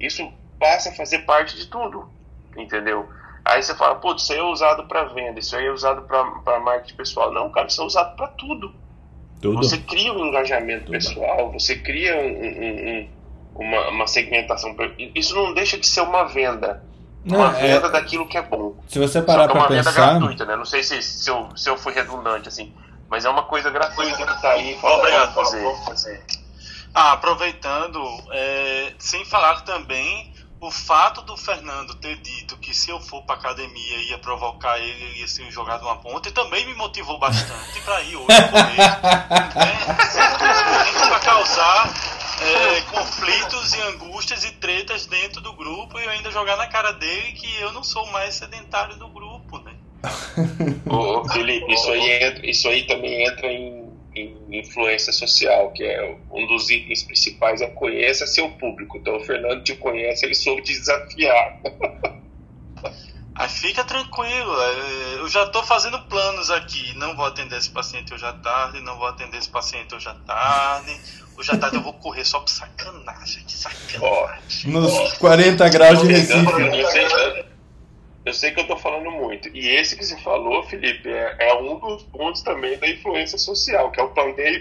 C: Isso passa a fazer parte de tudo, entendeu? Aí você fala, putz, isso aí é usado para venda, isso aí é usado para marketing pessoal. Não, cara, isso é usado para tudo. tudo. Você cria um engajamento tudo. pessoal, você cria um, um, um, uma, uma segmentação. Isso não deixa de ser uma venda. Não, uma é... venda daquilo que é bom.
A: Se você parar para pensar... É uma venda
C: gratuita, né? Não sei se, se, eu, se eu fui redundante, assim. Mas é uma coisa gratuita que está aí. Obrigado, fazer. fazer.
D: Ah, aproveitando, é, sem falar também o fato do Fernando ter dito que se eu for para academia ia provocar ele, ia ser jogado uma ponta, também me motivou bastante para ir hoje correr. né? para causar é, conflitos e angústias e tretas dentro do grupo e eu ainda jogar na cara dele que eu não sou mais sedentário do grupo, né?
C: Ô, Felipe, isso aí, entra, isso aí também entra em, influência social, que é um dos itens principais, é conheça seu público. Então o Fernando te conhece, ele soube te desafiar.
D: Aí fica tranquilo, é, eu já estou fazendo planos aqui. Não vou atender esse paciente hoje à tarde, não vou atender esse paciente hoje à tarde. Hoje à tarde eu vou correr só por sacanagem, que sacanagem.
A: Nos 40 graus de Recife. Eu
C: sei, que eu estou falando muito. E esse que você falou, Felipe, é, é, um dos pontos também da influência social, que é o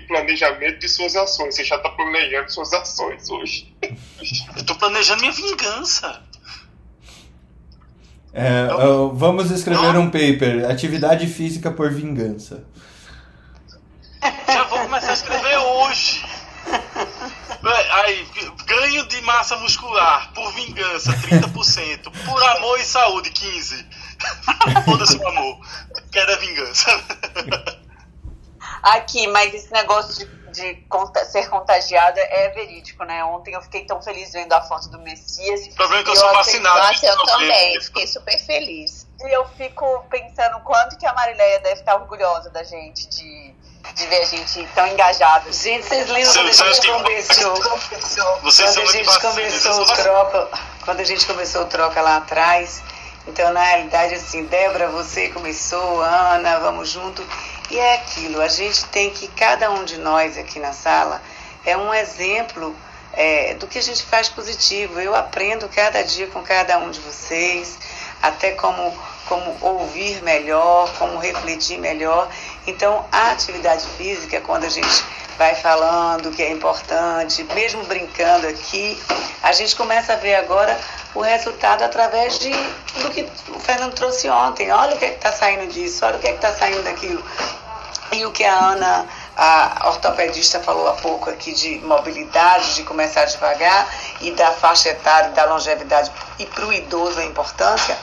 C: planejamento de suas ações. Você já está planejando suas ações hoje.
D: Eu estou planejando minha vingança.
A: É, então, vamos escrever não. um paper, atividade física por vingança.
D: Já vou começar a escrever hoje. Ganho de massa muscular por vingança, 30%. Por amor e saúde, 15%. Foda-se o amor. Quero a vingança.
F: Aqui, mas esse negócio de de ser contagiada é verídico, né? Ontem eu fiquei tão feliz vendo a foto do Messias.
D: O problema é que eu sou vacinado.
E: Nossa, eu também, fiquei super feliz.
F: E eu fico pensando quanto que a Marileia deve estar orgulhosa da gente, de, de ver a gente tão engajado.
B: Gente, vocês lembram quando a gente começou? Vocês quando a gente começou o troca, quando a gente começou o troca lá atrás. Então, na realidade, assim, Débora, você começou, Ana, vamos junto. E é aquilo, a gente tem que, cada um de nós aqui na sala, é um exemplo é, do que a gente faz positivo. Eu aprendo cada dia com cada um de vocês, até como, como ouvir melhor, como refletir melhor. Então, a atividade física, quando a gente vai falando que é importante, mesmo brincando aqui, a gente começa a ver agora o resultado através de, do que o Fernando trouxe ontem. Olha o que é está saindo disso, olha o que é está saindo daquilo. E o que a Ana, a ortopedista, falou há pouco aqui de mobilidade, de começar devagar e da faixa etária, da longevidade e para o idoso a importância.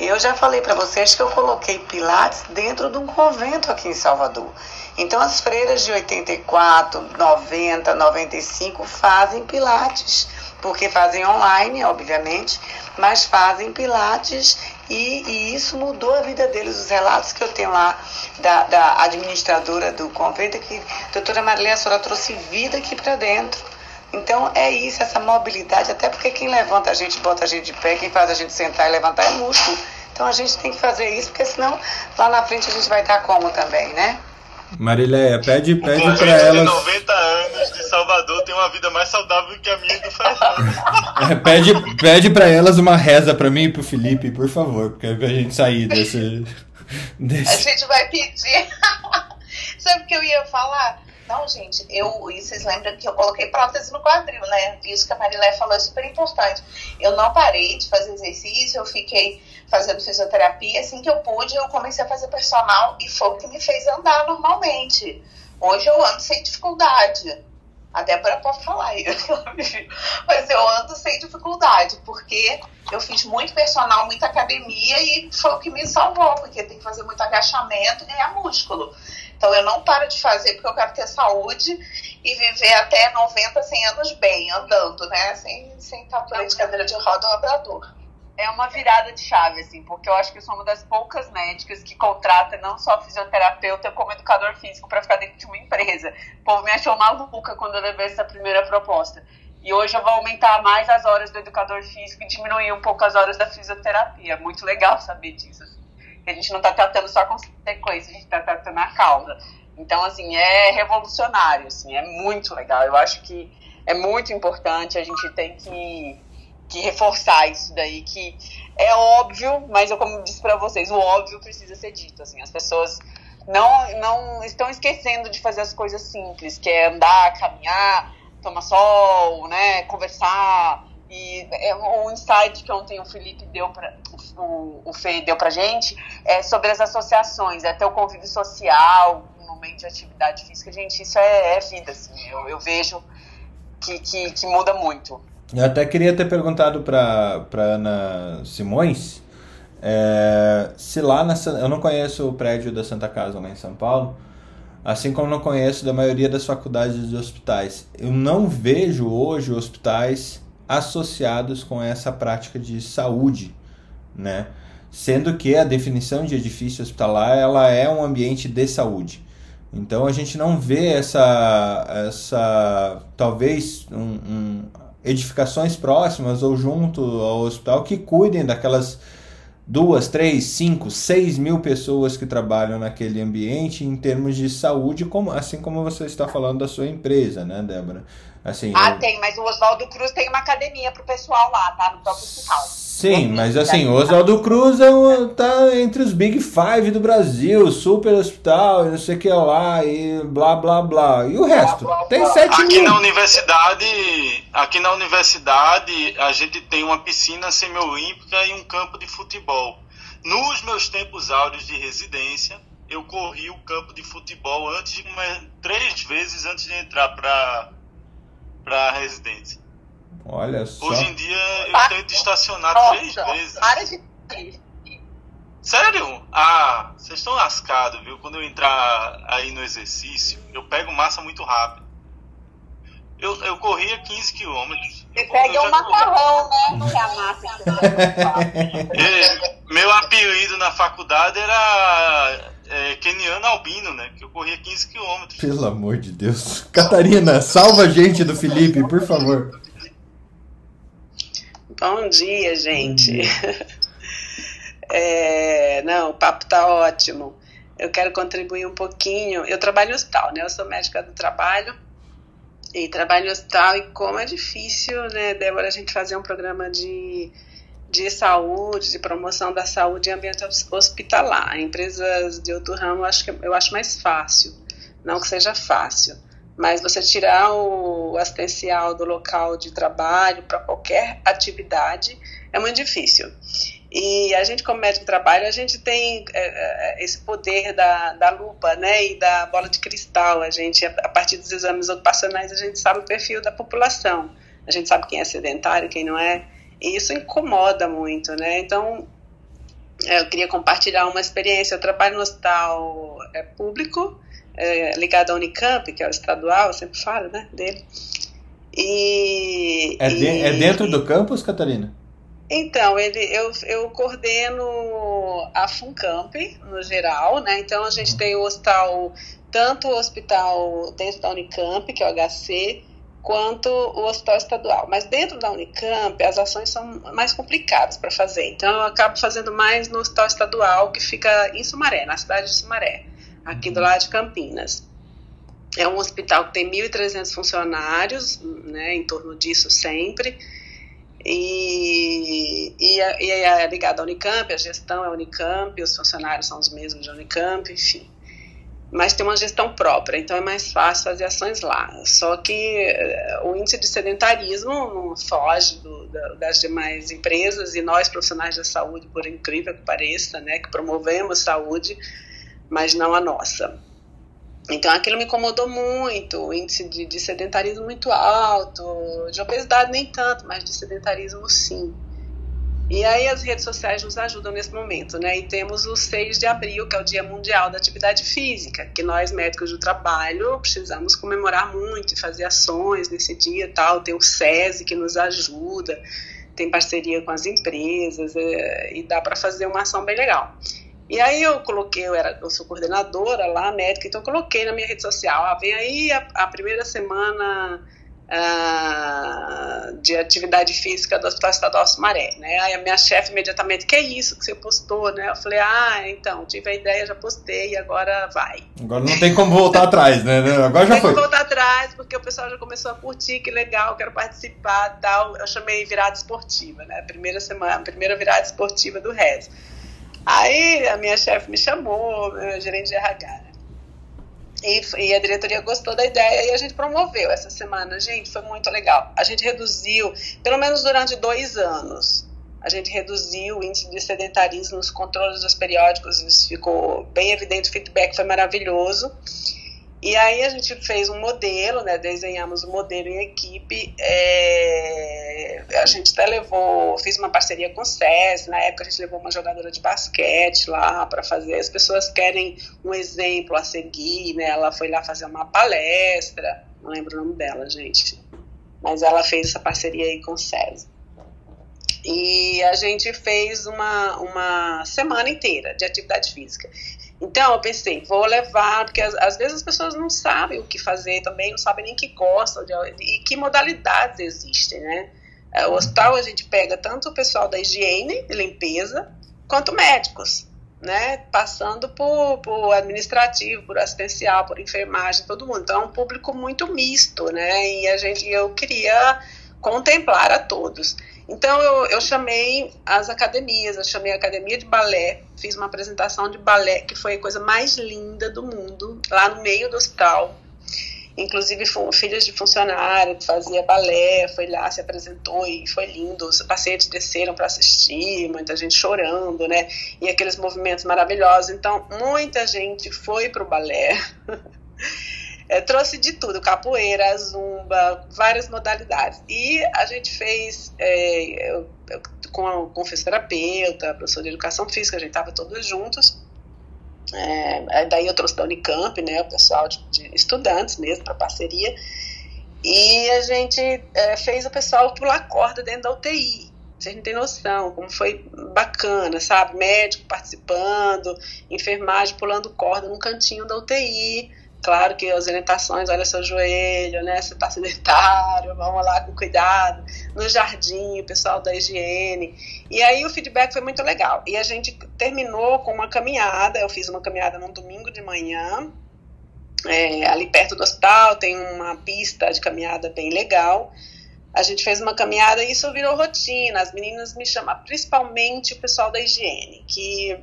B: Eu já falei para vocês que eu coloquei Pilates dentro de um convento aqui em Salvador. Então, as freiras de 84, 90, 95 fazem Pilates porque fazem online, obviamente, mas fazem pilates e, e, isso mudou a vida deles. Os relatos que eu tenho lá da, da administradora do convento que a doutora Marilé, a senhora trouxe vida aqui para dentro. Então é isso, essa mobilidade, até porque quem levanta a gente, bota a gente de pé, quem faz a gente sentar e levantar é músculo. Então a gente tem que fazer isso, porque senão lá na frente a gente vai estar como também, né?
A: Marileia, pede, pede para elas. de
D: 90 anos de Salvador tem uma vida mais saudável que a minha e do Fernando.
A: É, pede pede para elas uma reza para mim e pro Felipe, por favor, porque é pra gente sair desse.
E: desse... A gente vai pedir. Sabe o que eu ia falar?
B: Não, gente, eu, e vocês lembram que eu coloquei prótese no quadril, né? Isso que a Marilé falou é super importante. Eu não parei de fazer exercício, eu fiquei fazendo fisioterapia. Assim que eu pude, eu comecei a fazer personal e foi o que me fez andar normalmente. Hoje eu ando sem dificuldade. A Débora pode falar aí, mas eu ando sem dificuldade, porque eu fiz muito personal, muita academia e foi o que me salvou, porque tem que fazer muito agachamento e ganhar músculo. Então eu não paro de fazer porque eu quero ter saúde e viver até 90, 100 anos bem, andando, né? Sem, sem aí de cadeira de roda ou andador
F: é uma virada de chave, assim, porque eu acho que eu sou uma das poucas médicas que contrata não só fisioterapeuta como educador físico para ficar dentro de uma empresa. O povo me achou maluca quando eu levei essa primeira proposta. E hoje eu vou aumentar mais as horas do educador físico e diminuir um pouco as horas da fisioterapia. Muito legal saber disso. Assim. A gente não está tratando só a consequência, a gente está tratando a causa. Então, assim, é revolucionário, assim, é muito legal. Eu acho que é muito importante, a gente tem que que reforçar isso daí, que é óbvio, mas eu como disse para vocês, o óbvio precisa ser dito, assim, as pessoas não, não estão esquecendo de fazer as coisas simples, que é andar, caminhar, tomar sol, né, conversar, e é um insight que ontem o Felipe deu para o, o Fê deu pra gente é sobre as associações, é ter o convívio social, um momento de atividade física, gente, isso é, é vida, assim, eu, eu vejo que, que, que muda muito.
A: Eu até queria ter perguntado para Ana Simões é, se lá na. Eu não conheço o prédio da Santa Casa lá em São Paulo, assim como não conheço da maioria das faculdades e hospitais. Eu não vejo hoje hospitais associados com essa prática de saúde, né? Sendo que a definição de edifício hospitalar ela é um ambiente de saúde. Então a gente não vê essa, essa talvez um, um edificações próximas ou junto ao hospital que cuidem daquelas duas, três, cinco, seis mil pessoas que trabalham naquele ambiente em termos de saúde, como, assim como você está falando da sua empresa, né, Débora? Assim,
F: ah, eu... tem, mas o Oswaldo Cruz tem uma academia para o pessoal lá, tá? No próprio hospital.
A: Sim, mas assim, o Oswaldo Cruz é um, tá entre os Big Five do Brasil, super hospital, não sei o que lá, e blá blá blá. E o resto? Blá, blá, tem blá. sete
D: aqui
A: mil.
D: Na universidade, aqui na universidade, a gente tem uma piscina semiolímpica e um campo de futebol. Nos meus tempos áureos de residência, eu corri o campo de futebol antes de três vezes antes de entrar para para residência.
A: Olha só.
D: Hoje em dia eu tento estacionar Nossa, três vezes. Para de Sério? Ah, vocês estão lascados, viu? Quando eu entrar aí no exercício, eu pego massa muito rápido. Eu, eu corria 15 quilômetros.
F: Você pega um macarrão, né? Não é a massa
D: que Meu apelido na faculdade era é, Keniano Albino, né? Que eu corria 15 quilômetros.
A: Pelo amor de Deus. Catarina, salva a gente do Felipe, por favor.
I: Bom dia, gente. é, não, o papo tá ótimo. Eu quero contribuir um pouquinho. Eu trabalho no hospital, né? Eu sou médica do trabalho e trabalho no hospital e como é difícil, né, Débora, a gente fazer um programa de, de saúde, de promoção da saúde em ambiente hospitalar. Empresas de outro ramo eu acho, que, eu acho mais fácil, não que seja fácil mas você tirar o assistencial do local de trabalho para qualquer atividade é muito difícil. E a gente, como médico de trabalho, a gente tem é, é, esse poder da, da lupa, né, e da bola de cristal. A gente, a partir dos exames ocupacionais, a gente sabe o perfil da população. A gente sabe quem é sedentário, quem não é. E isso incomoda muito, né? Então, é, eu queria compartilhar uma experiência. Eu trabalho no hospital é, público, é, ligado à Unicamp, que é o estadual, eu sempre falo né, dele. E,
A: é, de,
I: e,
A: é dentro do campus, Catarina?
I: Então, ele, eu, eu coordeno a FUNCAMP, no geral, né? Então, a gente tem o hospital, tanto o hospital dentro da Unicamp, que é o HC, quanto o hospital estadual. Mas dentro da Unicamp, as ações são mais complicadas para fazer. Então, eu acabo fazendo mais no hospital estadual, que fica em Sumaré, na cidade de Sumaré aqui do lado de Campinas. É um hospital que tem 1.300 funcionários, né, em torno disso sempre, e, e, é, é ligado à Unicamp, a gestão é Unicamp, os funcionários são os mesmos de Unicamp, enfim. Mas tem uma gestão própria, então é mais fácil fazer ações lá. Só que uh, o índice de sedentarismo não foge do, da, das demais empresas e nós, profissionais da saúde, por incrível que pareça, né, que promovemos saúde, mas não a nossa. Então aquilo me incomodou muito, o índice de, de sedentarismo muito alto, de obesidade nem tanto, mas de sedentarismo sim. E aí as redes sociais nos ajudam nesse momento, né? E temos o 6 de abril, que é o Dia Mundial da Atividade Física, que nós médicos do trabalho precisamos comemorar muito e fazer ações nesse dia tal. Tem o SESI que nos ajuda, tem parceria com as empresas é, e dá para fazer uma ação bem legal. E aí eu coloquei, eu, era, eu sou coordenadora lá, médica, então eu coloquei na minha rede social, ah, vem aí a, a primeira semana uh, de atividade física do Hospital Estadual Sumaré, né? Aí a minha chefe imediatamente, que é isso que você postou, né? Eu falei, ah, então, tive a ideia, já postei, agora vai.
A: Agora não tem como voltar atrás, né? Agora já
I: não
A: foi.
I: Tem como voltar atrás, porque o pessoal já começou a curtir, que legal, quero participar tal. Eu chamei virada esportiva, né? Primeira semana, primeira virada esportiva do RES. Aí a minha chefe me chamou, meu gerente de RH, né? E, e, a diretoria gostou da ideia e a gente promoveu essa semana. Gente, foi muito legal. A gente reduziu, pelo menos durante dois anos, a gente reduziu o índice de sedentarismo nos controles dos periódicos. Isso ficou bem evidente, o feedback foi maravilhoso. E aí a gente fez um modelo, né, desenhamos um modelo em equipe, é, a gente até levou, fiz uma parceria com o SES, na época a gente levou uma jogadora de basquete lá para fazer, as pessoas querem um exemplo a seguir, né, ela foi lá fazer uma palestra, não lembro o nome dela, gente, mas ela fez essa parceria aí com o SES. E a gente fez uma, uma semana inteira de atividade física. Então eu pensei, vou levar, porque às, às, vezes as pessoas não sabem o que fazer também, não sabem nem que gostam de, e que modalidades existem, né? É, o hospital a gente pega tanto o pessoal da higiene, de limpeza, quanto médicos, né? Passando por, por administrativo, por assistencial, por enfermagem, todo mundo. Então é um público muito misto, né? E a gente, eu queria contemplar a todos. Então eu, eu chamei as academias, eu chamei a academia de balé, fiz uma apresentação de balé que foi a coisa mais linda do mundo, lá no meio do hospital. Inclusive filhas de funcionário que fazia balé, foi lá, se apresentou e foi lindo. Os pacientes desceram para assistir, muita gente chorando, né? E aqueles movimentos maravilhosos. Então, muita gente foi para o balé. É, trouxe de tudo, capoeira, zumba, várias modalidades. E a gente fez é, eu, eu, com, com o fisioterapeuta, professor de educação física, a gente estava todos juntos. É, daí eu trouxe da Unicamp, né, o pessoal de, de estudantes mesmo, para parceria. E a gente é, fez o pessoal pular corda dentro da UTI. Vocês não têm noção como foi bacana, sabe? Médico participando, enfermagem pulando corda no cantinho da UTI. Claro que as orientações, olha seu joelho, né? Você está sedentário, vamos lá com cuidado. No jardim, o pessoal da higiene. E aí o feedback foi muito legal. E a gente terminou com uma caminhada. Eu fiz uma caminhada num domingo de manhã, é, ali perto do hospital, tem uma pista de caminhada bem legal. A gente fez uma caminhada e isso virou rotina. As meninas me chamam, principalmente o pessoal da higiene, que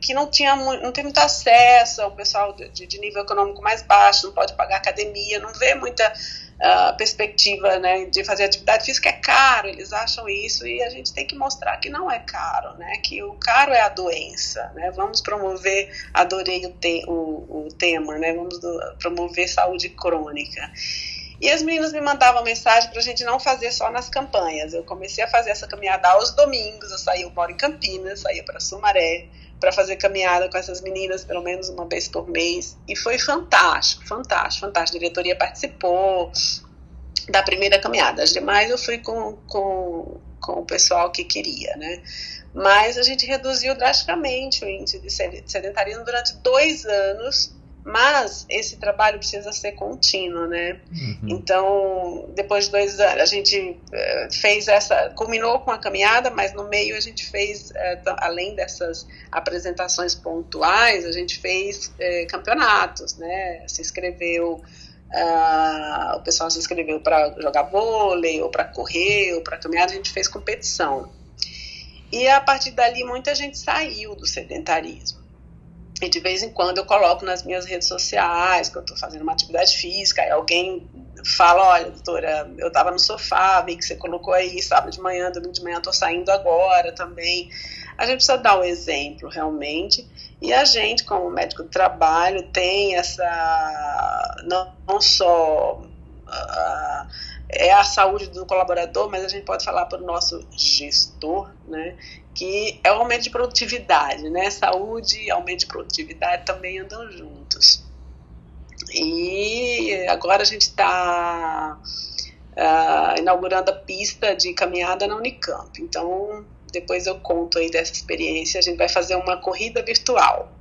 I: que não tinha não tem muito acesso ao pessoal de, de, nível econômico mais baixo, não pode pagar academia, não vê muita uh, perspectiva né, de fazer atividade física, é caro, eles acham isso e a gente tem que mostrar que não é caro, né, que o caro é a doença, né, vamos promover, adorei o, te, o, o tema, né, vamos do, promover saúde crônica. E as meninas me mandavam mensagem para a gente não fazer só nas campanhas. Eu comecei a fazer essa caminhada aos domingos. Eu saía, eu moro em Campinas, saía para Sumaré, para fazer caminhada com essas meninas pelo menos uma vez por mês e foi fantástico, fantástico, fantástico. A diretoria participou da primeira caminhada. As demais eu fui com, com, com o pessoal que queria, né? Mas a gente reduziu drasticamente o índice de sedentarismo durante dois anos mas esse trabalho precisa ser contínuo, né? Uhum. Então, depois de dois anos, a gente uh, fez essa, culminou com a caminhada, mas no meio a gente fez, uh, além dessas apresentações pontuais, a gente fez uh, campeonatos, né? Se inscreveu, o pessoal se inscreveu para jogar vôlei, ou para correr, ou para caminhar, a gente fez competição. E a partir dali muita gente saiu do sedentarismo. E de vez em quando eu coloco nas minhas redes sociais que eu estou fazendo uma atividade física, aí alguém fala, olha, doutora, eu estava no sofá, vi que você colocou aí sábado de manhã, domingo de manhã, estou saindo agora também. A gente precisa dar um exemplo realmente. E a gente, como médico do trabalho, tem essa não, não só uh, é a saúde do colaborador, mas a gente pode falar para o nosso gestor, né, que é o aumento de produtividade, né? Saúde e aumento de produtividade também andam juntos. E agora a gente está uh, ah, inaugurando a pista de caminhada na Unicamp. Então, depois eu conto aí dessa experiência. A gente vai fazer uma corrida virtual.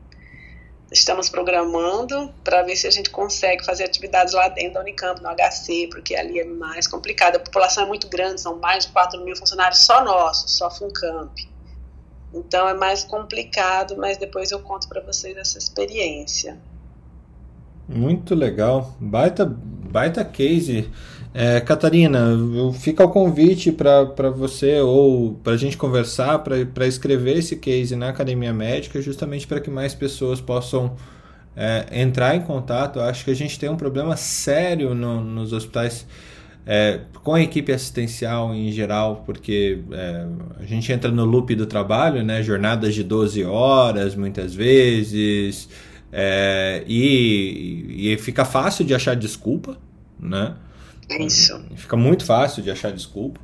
I: Estamos programando para ver se a gente consegue fazer atividades lá dentro da Unicamp, no HC, porque ali é mais complicado. A população é muito grande, são mais de 4 mil funcionários só nossos, só Funcamp. Então é mais complicado, mas depois eu conto para vocês essa experiência.
A: Muito legal, baita, baita case. É, Catarina, fica o convite para você ou para a gente conversar, para escrever esse case na Academia Médica, justamente para que mais pessoas possam é, entrar em contato. Acho que a gente tem um problema sério no, nos hospitais é, com a equipe assistencial em geral, porque é, a gente entra no loop do trabalho, né? jornadas de 12 horas muitas vezes, é, e, e fica fácil de achar desculpa, né?
I: Isso.
A: Fica muito fácil de achar desculpa.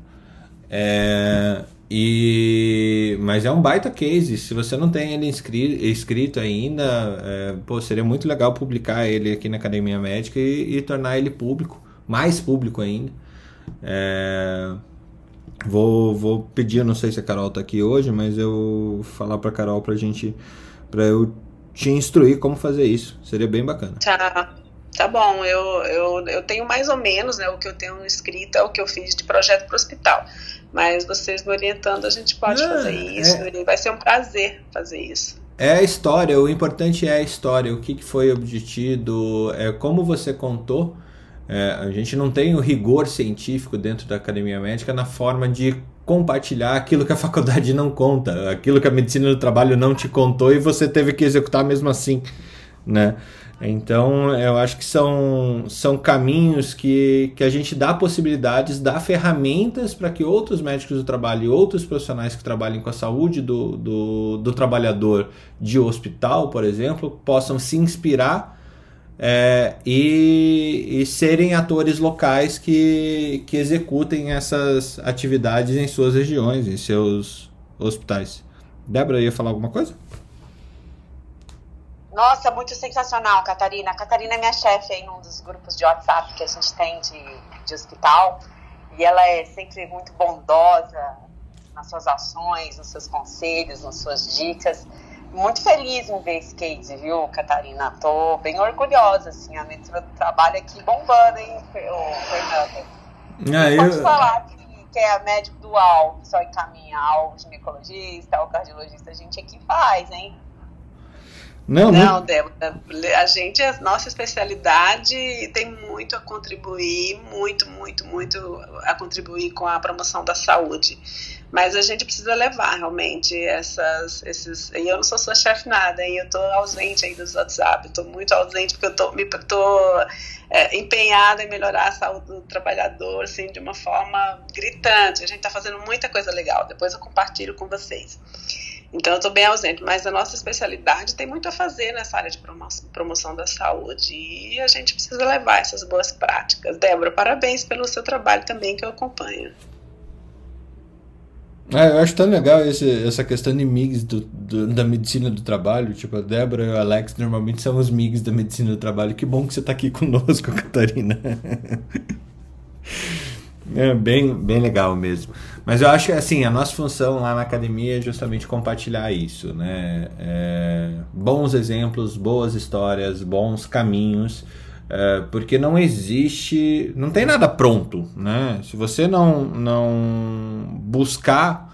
A: É, e, mas é um baita case. Se você não tem ele inscrito, escrito ainda, é, pô, seria muito legal publicar ele aqui na Academia Médica e, e tornar ele público mais público ainda. É, vou, vou pedir, não sei se a Carol está aqui hoje, mas eu vou falar para Carol para gente, para eu te instruir como fazer isso. Seria bem bacana.
I: Tá, tá bom. Eu, eu, eu tenho mais ou menos, né, o que eu tenho escrito é o que eu fiz de projeto para o hospital. Mas vocês me orientando, a gente pode é, fazer isso. É... Vai ser um prazer fazer isso.
A: É a história, o importante é a história, o que, que foi obtido, é como você contou é, a gente não tem o rigor científico dentro da academia médica na forma de compartilhar aquilo que a faculdade não conta, aquilo que a medicina do trabalho não te contou e você teve que executar mesmo assim, né? Então, eu acho que são, são caminhos que, que a gente dá possibilidades, dá ferramentas para que outros médicos do trabalho e outros profissionais que trabalhem com a saúde do, do, do trabalhador de hospital, por exemplo, possam se inspirar é, e, e, serem atores locais que, que executem essas atividades em suas regiões, em seus hospitais. Débora, ia falar alguma coisa?
F: Nossa, muito sensacional, Catarina. A Catarina é minha chefe aí num dos grupos de WhatsApp que a gente tem de, de hospital. E ela é sempre muito bondosa nas suas ações, nos seus conselhos, nas suas dicas muito feliz em ver esse case, viu, Catarina? Tô bem orgulhosa, assim, a medicina do trabalho aqui bombando, hein, Fernanda? Ah, Pode eu... falar que, que é médico dual, que só encaminha ao ginecologista, ao cardiologista, a gente aqui faz, hein?
I: Não, não muito... Débora, a gente, a nossa especialidade tem muito a contribuir, muito, muito, muito a contribuir com a promoção da saúde. Mas a gente precisa levar realmente essas, esses. E eu não sou sua chefe nada, hein? Eu tô ausente aí dos WhatsApp, tô muito ausente porque eu tô, me, tô é, empenhada em melhorar a saúde do trabalhador, assim, de uma forma gritante. A gente tá fazendo muita coisa legal, depois eu compartilho com vocês. Então, eu estou bem ausente, mas a nossa especialidade tem muito a fazer nessa área de promoção da saúde e a gente precisa levar essas boas práticas. Débora, parabéns pelo seu trabalho também que eu acompanho.
A: É, eu acho tão legal esse, essa questão de MIGs do, do, da medicina do trabalho. Tipo, a Débora e o Alex normalmente são os MIGs da medicina do trabalho. Que bom que você está aqui conosco, Catarina. É bem, bem legal mesmo. Mas eu acho que assim, a nossa função lá na academia é justamente compartilhar isso, né? É, bons exemplos, boas histórias, bons caminhos, é, porque não existe, não tem nada pronto, né? Se você não, não buscar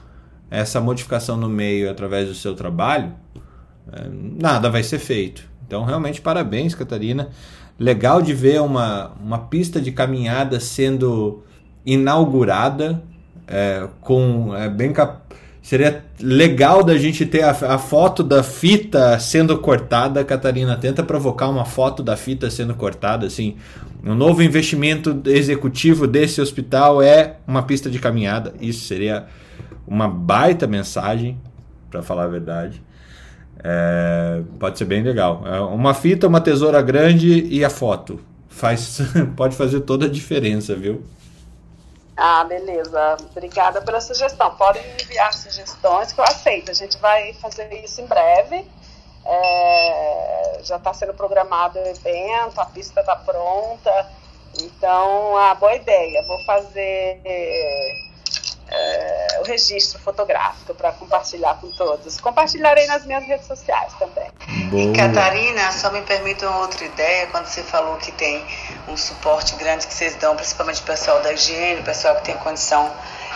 A: essa modificação no meio através do seu trabalho, é, nada vai ser feito. Então, realmente, parabéns, Catarina. Legal de ver uma, uma pista de caminhada sendo inaugurada é, com é, bem cap Seria legal da gente ter a, a, foto da fita sendo cortada. Catarina, tenta provocar uma foto da fita sendo cortada, assim. Um novo investimento executivo desse hospital é uma pista de caminhada. Isso seria uma baita mensagem, para falar a verdade. É, pode ser bem legal. É uma fita, uma tesoura grande e a foto. Faz, pode fazer toda a diferença, viu?
I: Ah, beleza. Obrigada pela sugestão. Podem enviar sugestões que eu aceito. A gente vai fazer isso em breve. É, já está sendo programado o evento, a pista está pronta. Então, ah, boa ideia. Vou fazer é, o registro fotográfico para compartilhar com todos. Compartilharei nas minhas redes sociais também.
B: Boa. Catarina, só me permita uma outra ideia, quando você falou que tem um suporte grande que vocês dão, principalmente o pessoal da higiene, o pessoal que tem condição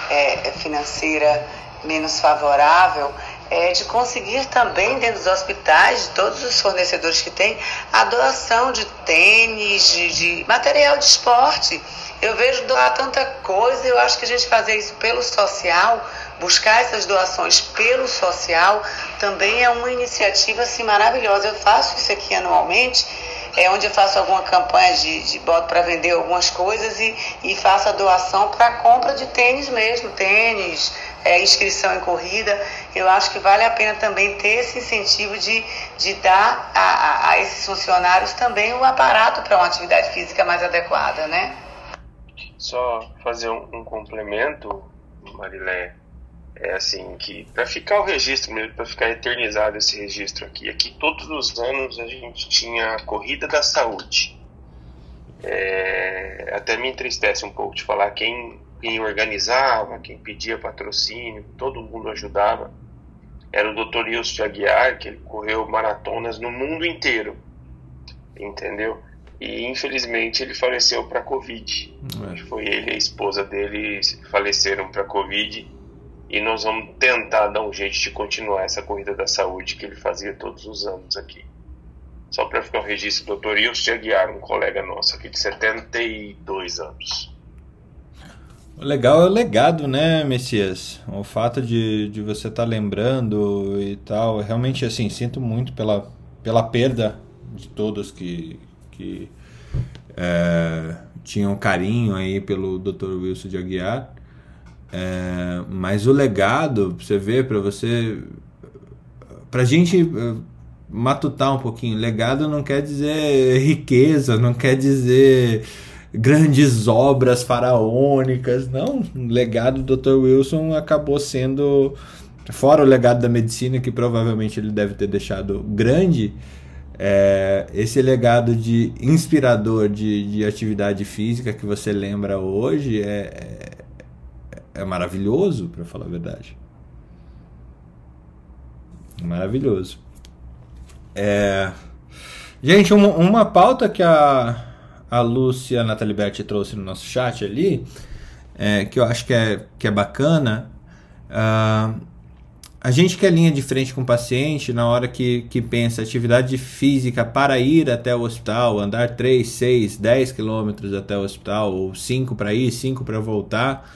B: é, financeira menos favorável, é, de conseguir também dentro dos hospitais, de todos os fornecedores que tem, a doação de tênis, de, de material de esporte eu vejo doar tanta coisa, eu acho que a gente fazer isso pelo social, buscar essas doações pelo social, também é uma iniciativa assim maravilhosa. Eu faço isso aqui anualmente, é onde eu faço alguma campanha de, de boto para vender algumas coisas e, e faço a doação para compra de tênis mesmo, tênis, é, inscrição em corrida. Eu acho que vale a pena também ter esse incentivo de, de dar a, a, a esses funcionários também o aparato para uma atividade física mais adequada, né?
C: Só fazer um, um complemento, Marilé, é assim que para ficar o registro mesmo, para ficar eternizado esse registro aqui, aqui todos os anos a gente tinha a corrida da saúde. É, até me entristece um pouco de falar quem, quem organizava, quem pedia patrocínio, todo mundo ajudava. Era o Dr. Wilson de Aguiar, que ele correu maratonas no mundo inteiro, entendeu? E infelizmente ele faleceu para Covid. É. Foi ele e a esposa dele faleceram para Covid e nós vamos tentar dar um jeito de continuar essa corrida da saúde que ele fazia todos os anos aqui. Só para ficar o registro, Dr. Ilse de Aguiar, um colega nosso aqui de 72 anos.
A: Legal é o legado, né, Messias? O fato de, de você estar tá lembrando e tal. Realmente, assim, sinto muito pela, pela perda de todos que, que é, tinham carinho aí pelo Dr. Wilson de Aguiar. É, mas o legado, você vê, para você. Pra gente é, matutar um pouquinho, legado não quer dizer riqueza, não quer dizer grandes obras faraônicas, não. O legado do Dr. Wilson acabou sendo, fora o legado da medicina, que provavelmente ele deve ter deixado grande, é, esse legado de inspirador de, de atividade física que você lembra hoje é, é, é maravilhoso, para falar a verdade. Maravilhoso. É, gente, uma, uma pauta que a, a Lúcia Nathalie Berti trouxe no nosso chat ali, é, que eu acho que é, que é bacana. Uh, a gente que é linha de frente com o paciente, na hora que, que pensa atividade física para ir até o hospital, andar 3, 6, 10 quilômetros até o hospital, ou 5 para ir, 5 para voltar,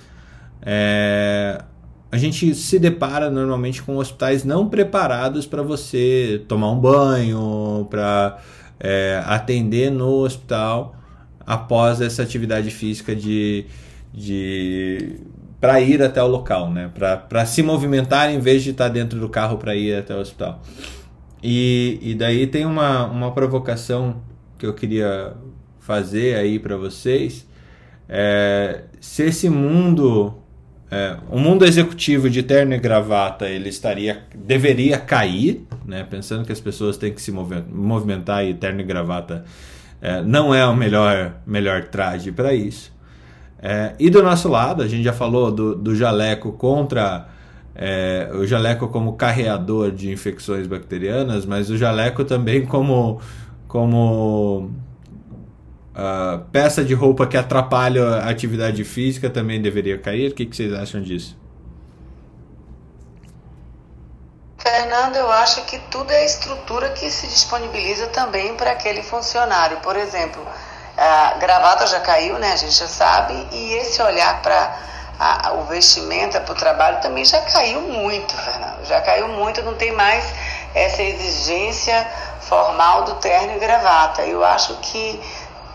A: é, a gente se depara normalmente com hospitais não preparados para você tomar um banho, para é, atender no hospital após essa atividade física de, de para ir até o local, né? Para se movimentar em vez de estar dentro do carro para ir até o hospital. E, e daí tem uma, uma provocação que eu queria fazer aí para vocês. É, se esse mundo, é, o mundo executivo de terno e gravata, ele estaria, deveria cair, né? Pensando que as pessoas têm que se movimentar e terno e gravata é, não é o melhor, melhor traje para isso. É, e do nosso lado, a gente já falou do, do jaleco contra é, o jaleco como carreador de infecções bacterianas, mas o jaleco também como, como uh, peça de roupa que atrapalha a atividade física também deveria cair. O que, que vocês acham disso?
B: Fernando, eu acho que tudo é estrutura que se disponibiliza também para aquele funcionário. Por exemplo, a gravata já caiu, né? A gente já sabe. E esse olhar para o vestimenta para o trabalho também já caiu muito, Fernando. Já caiu muito, não tem mais essa exigência formal do terno e gravata. Eu acho que,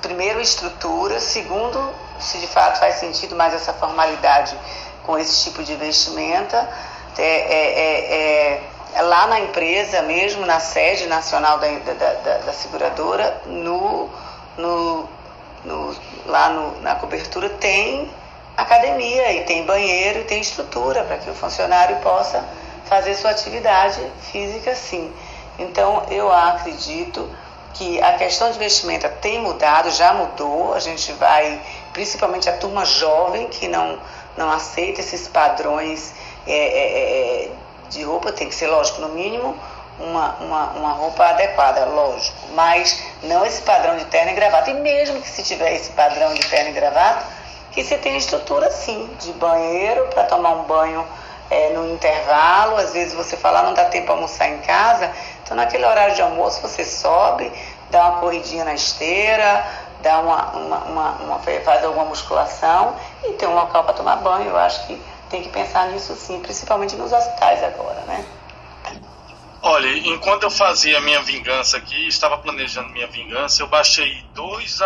B: primeiro, estrutura, segundo, se de fato faz sentido mais essa formalidade com esse tipo de vestimenta. É, é, é, é lá na empresa mesmo, na sede nacional da, da, da, da seguradora, no, no, no, lá no, na cobertura tem academia e tem banheiro e tem estrutura para que o funcionário possa fazer sua atividade física sim. Então eu acredito que a questão de vestimenta tem mudado, já mudou, a gente vai, principalmente a turma jovem que não, não aceita esses padrões é, é, é de roupa, tem que ser lógico, no mínimo uma, uma, uma roupa adequada, lógico, mas não esse padrão de terno e gravata. E mesmo que se tiver esse padrão de terno e gravata, que você tem estrutura sim, de banheiro para tomar um banho é, no intervalo, às vezes você fala, ah, não dá tempo para almoçar em casa, então naquele horário de almoço você sobe, dá uma corridinha na esteira, dá uma, uma, uma, uma faz alguma musculação e tem um local para tomar banho. Eu acho que tem que pensar nisso sim, principalmente nos hospitais agora, né?
D: Olha, enquanto eu fazia minha vingança aqui, estava planejando minha vingança, eu baixei dois,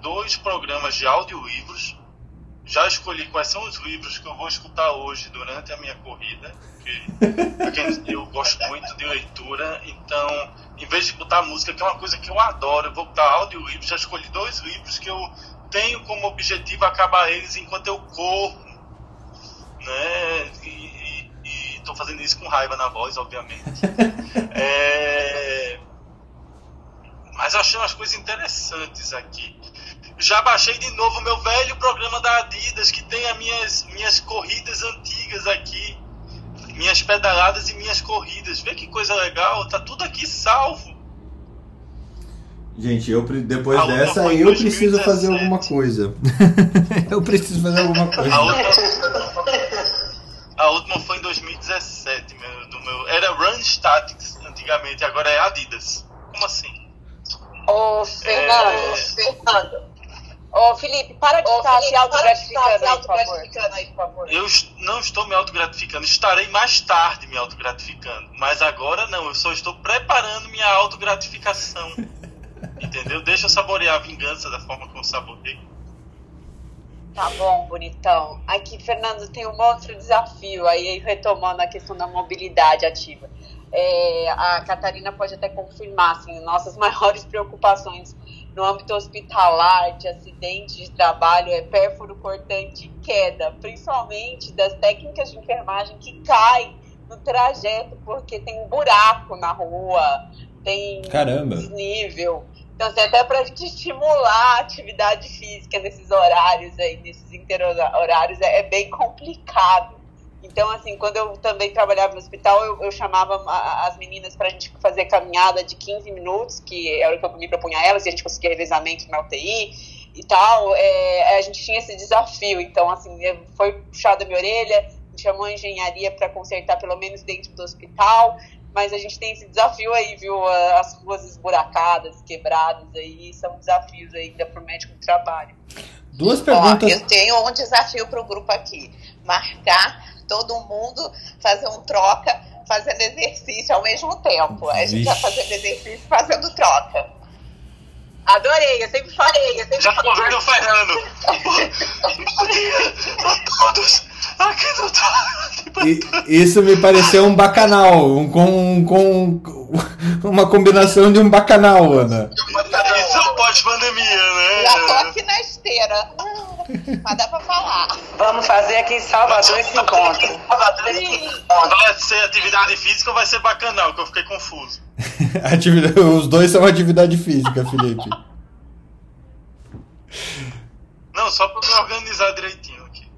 D: dois programas de audiolivros já escolhi quais são os livros que eu vou escutar hoje durante a minha corrida. Que eu gosto muito de leitura, então, em vez de botar música, que é uma coisa que eu adoro, eu vou botar audiolivros. Já escolhi dois livros que eu tenho como objetivo acabar eles enquanto eu corro, né? E estou fazendo isso com raiva na voz, obviamente. é... Mas achei umas coisas interessantes aqui. Já baixei de novo meu velho programa da Adidas, que tem as minhas, minhas corridas antigas aqui. Minhas pedaladas e minhas corridas. Vê que coisa legal, tá tudo aqui salvo.
A: Gente, eu depois a dessa eu 2017. preciso fazer alguma coisa. eu preciso fazer alguma coisa.
D: A última, a última foi em 2017, meu, do meu. Era Run Statics antigamente, agora é Adidas. Como assim?
F: Ô, Fernando, é... Fernando. Ô, Felipe, para de estar se autogratificando, auto aí, por favor.
D: Eu não estou me autogratificando. Estarei mais tarde me autogratificando. Mas agora não. Eu só estou preparando minha autogratificação. Entendeu? Deixa eu saborear a vingança da forma como eu saboreei.
F: Tá bom, bonitão. Aqui, Fernando, tem um outro desafio. Aí, retomando a questão da mobilidade ativa. É, a Catarina pode até confirmar, assim, nossas maiores preocupações no âmbito hospitalar, de acidente de trabalho, é pérfuro cortante e queda, principalmente das técnicas de enfermagem que caem no trajeto porque tem um buraco na rua, tem
A: Caramba.
F: desnível. Então, assim, até para a gente estimular a atividade física nesses horários aí, nesses interhorários, é, é bem complicado. Então, assim, quando eu também trabalhava no hospital, eu, eu chamava as meninas para a gente fazer caminhada de 15 minutos, que era o que eu me propunha a elas, e a gente conseguia revezamento na UTI e tal. É, a gente tinha esse desafio. Então, assim, foi puxada a minha orelha, chamou a engenharia para consertar pelo menos dentro do hospital. Mas a gente tem esse desafio aí, viu? As ruas esburacadas, quebradas aí, são desafios ainda para o médico de trabalho.
A: Duas perguntas.
E: Ó, eu tenho um desafio para o grupo aqui: marcar todo mundo fazer um troca fazendo exercício ao mesmo tempo. A gente já fazendo exercício fazendo troca. Adorei, eu sempre falei. Eu sempre
D: já vendo o Fernando. a todos aqui
A: no Isso me pareceu um bacanal, um, com, com uma combinação de um bacanal, Ana.
D: Isso é o pós-pandemia, né?
E: Já tô aqui na esteira. Mas dá pra falar.
B: Vamos fazer aqui em Salvador esse encontro.
D: Vai ser atividade física ou vai ser bacanal? Que eu fiquei confuso.
A: Os dois são atividade física, Felipe.
D: Não, só pra me organizar direitinho aqui.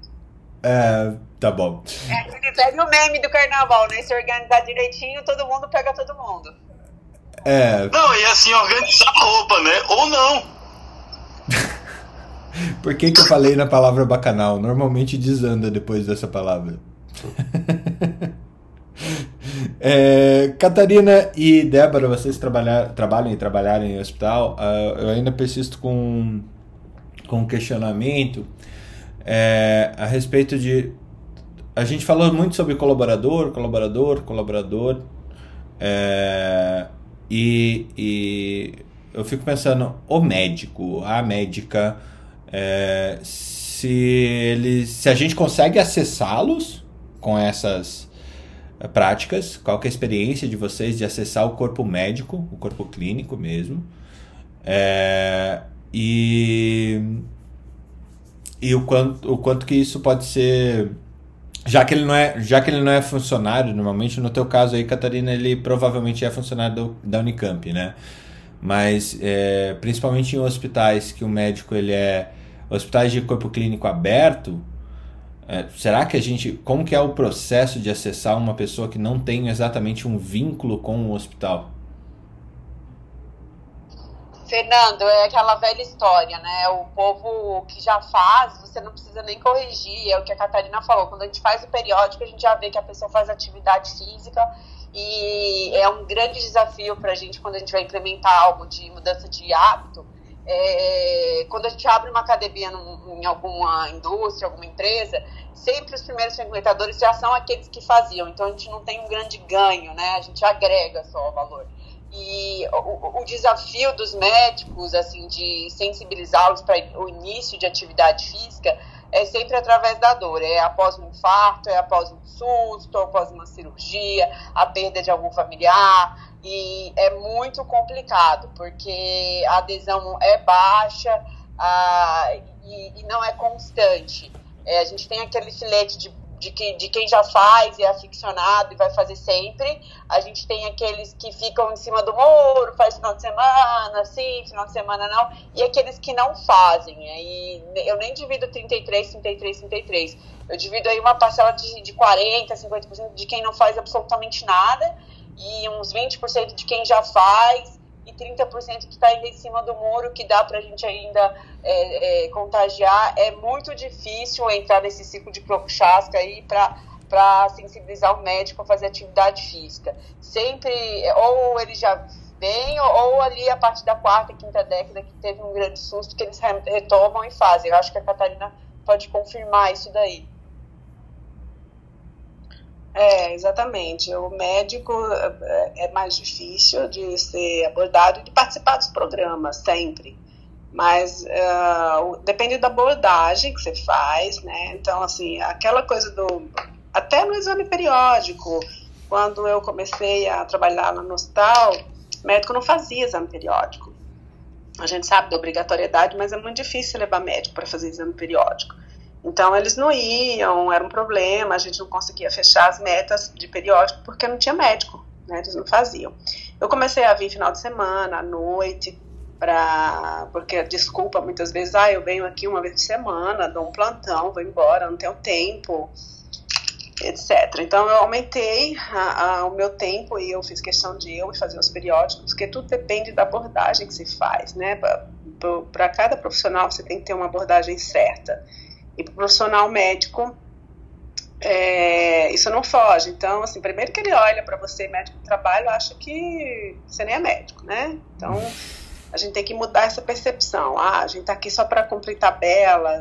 A: É, tá bom.
F: É, pega o meme do carnaval, né? Se organizar direitinho, todo mundo pega todo mundo.
A: É.
D: Não, e assim, organizar a roupa, né? Ou não.
A: Por que, que eu falei na palavra bacanal? Normalmente desanda depois dessa palavra. é, Catarina e Débora, vocês trabalhar, trabalham e trabalharem em hospital. Uh, eu ainda persisto com, com um questionamento. é, a respeito de. A gente falou muito sobre colaborador, colaborador, colaborador. É, e, e eu fico pensando, o médico, a médica, é, se eles, se a gente consegue acessá-los com essas práticas, qual é a experiência de vocês de acessar o corpo médico, o corpo clínico mesmo, é, e e o quanto, o quanto que isso pode ser já que ele não é já que ele não é funcionário normalmente no teu caso aí Catarina ele provavelmente é funcionário do, da Unicamp né? Mas é, principalmente em hospitais que o médico ele é hospitais de corpo clínico aberto é, será que a gente como que é o processo de acessar uma pessoa que não tem exatamente um vínculo com o hospital
F: Fernando, é aquela velha história, né? O povo que já faz, você não precisa nem corrigir, é o que a Catarina falou. Quando a gente faz o periódico, a gente já vê que a pessoa faz atividade física e é um grande desafio para a gente quando a gente vai implementar algo de mudança de hábito. É, quando a gente abre uma academia num, em alguma indústria, alguma empresa, sempre os primeiros frequentadores já são aqueles que faziam. Então a gente não tem um grande ganho, né? A gente agrega só o valor. E o, o desafio dos médicos, assim, de sensibilizá-los para o início de atividade física é sempre através da dor. É após um infarto, é após um susto, após uma cirurgia, a perda de algum familiar. E é muito complicado, porque a adesão é baixa e, e, não é constante. É, a gente tem aquele filete de de, que, de quem já faz e é aficionado e vai fazer sempre. A gente tem aqueles que ficam em cima do muro, faz final de semana, sim, final de semana não, e aqueles que não fazem. Aí eu nem divido 33, 33, 33. Eu divido aí uma parcela de, de 40, 50% de quem não faz absolutamente nada e uns 20% de quem já faz e 30% que está ainda em cima do muro, que dá para a gente ainda é, é, contagiar. É muito difícil entrar nesse ciclo de chasca aí para para sensibilizar o médico a fazer atividade física. Sempre, ou ele já vem, ou ali a partir da quarta, quinta década, que teve um grande susto, que eles retomam e fazem. Eu acho que a Catarina pode confirmar isso daí.
I: É, exatamente. O médico é, é mais difícil de ser abordado e de participar dos programas, sempre. Mas uh, depende da abordagem que você faz, né? Então, assim, aquela coisa do. Até no exame periódico, quando eu comecei a trabalhar no hospital, o médico não fazia exame periódico. A gente sabe da obrigatoriedade, mas é muito difícil levar médico para fazer exame periódico. Então eles não iam, era um problema, a gente não conseguia fechar as metas de periódico porque não tinha médico, né? Eles não faziam. Eu comecei a vir final de semana, à noite, para porque desculpa muitas vezes, ah, eu venho aqui uma vez por semana, dou um plantão, vou embora, não tenho tempo, etc. Então eu aumentei a, a, o meu tempo e eu fiz questão de eu fazer os periódicos, porque tudo depende da abordagem que se faz, né? Para cada profissional você tem que ter uma abordagem certa. E para o profissional médico, é, isso não foge. Então, assim, primeiro que ele olha para você, médico do trabalho, acha que você nem é médico, né? Então, a gente tem que mudar essa percepção. Ah, a gente está aqui só para cumprir tabela.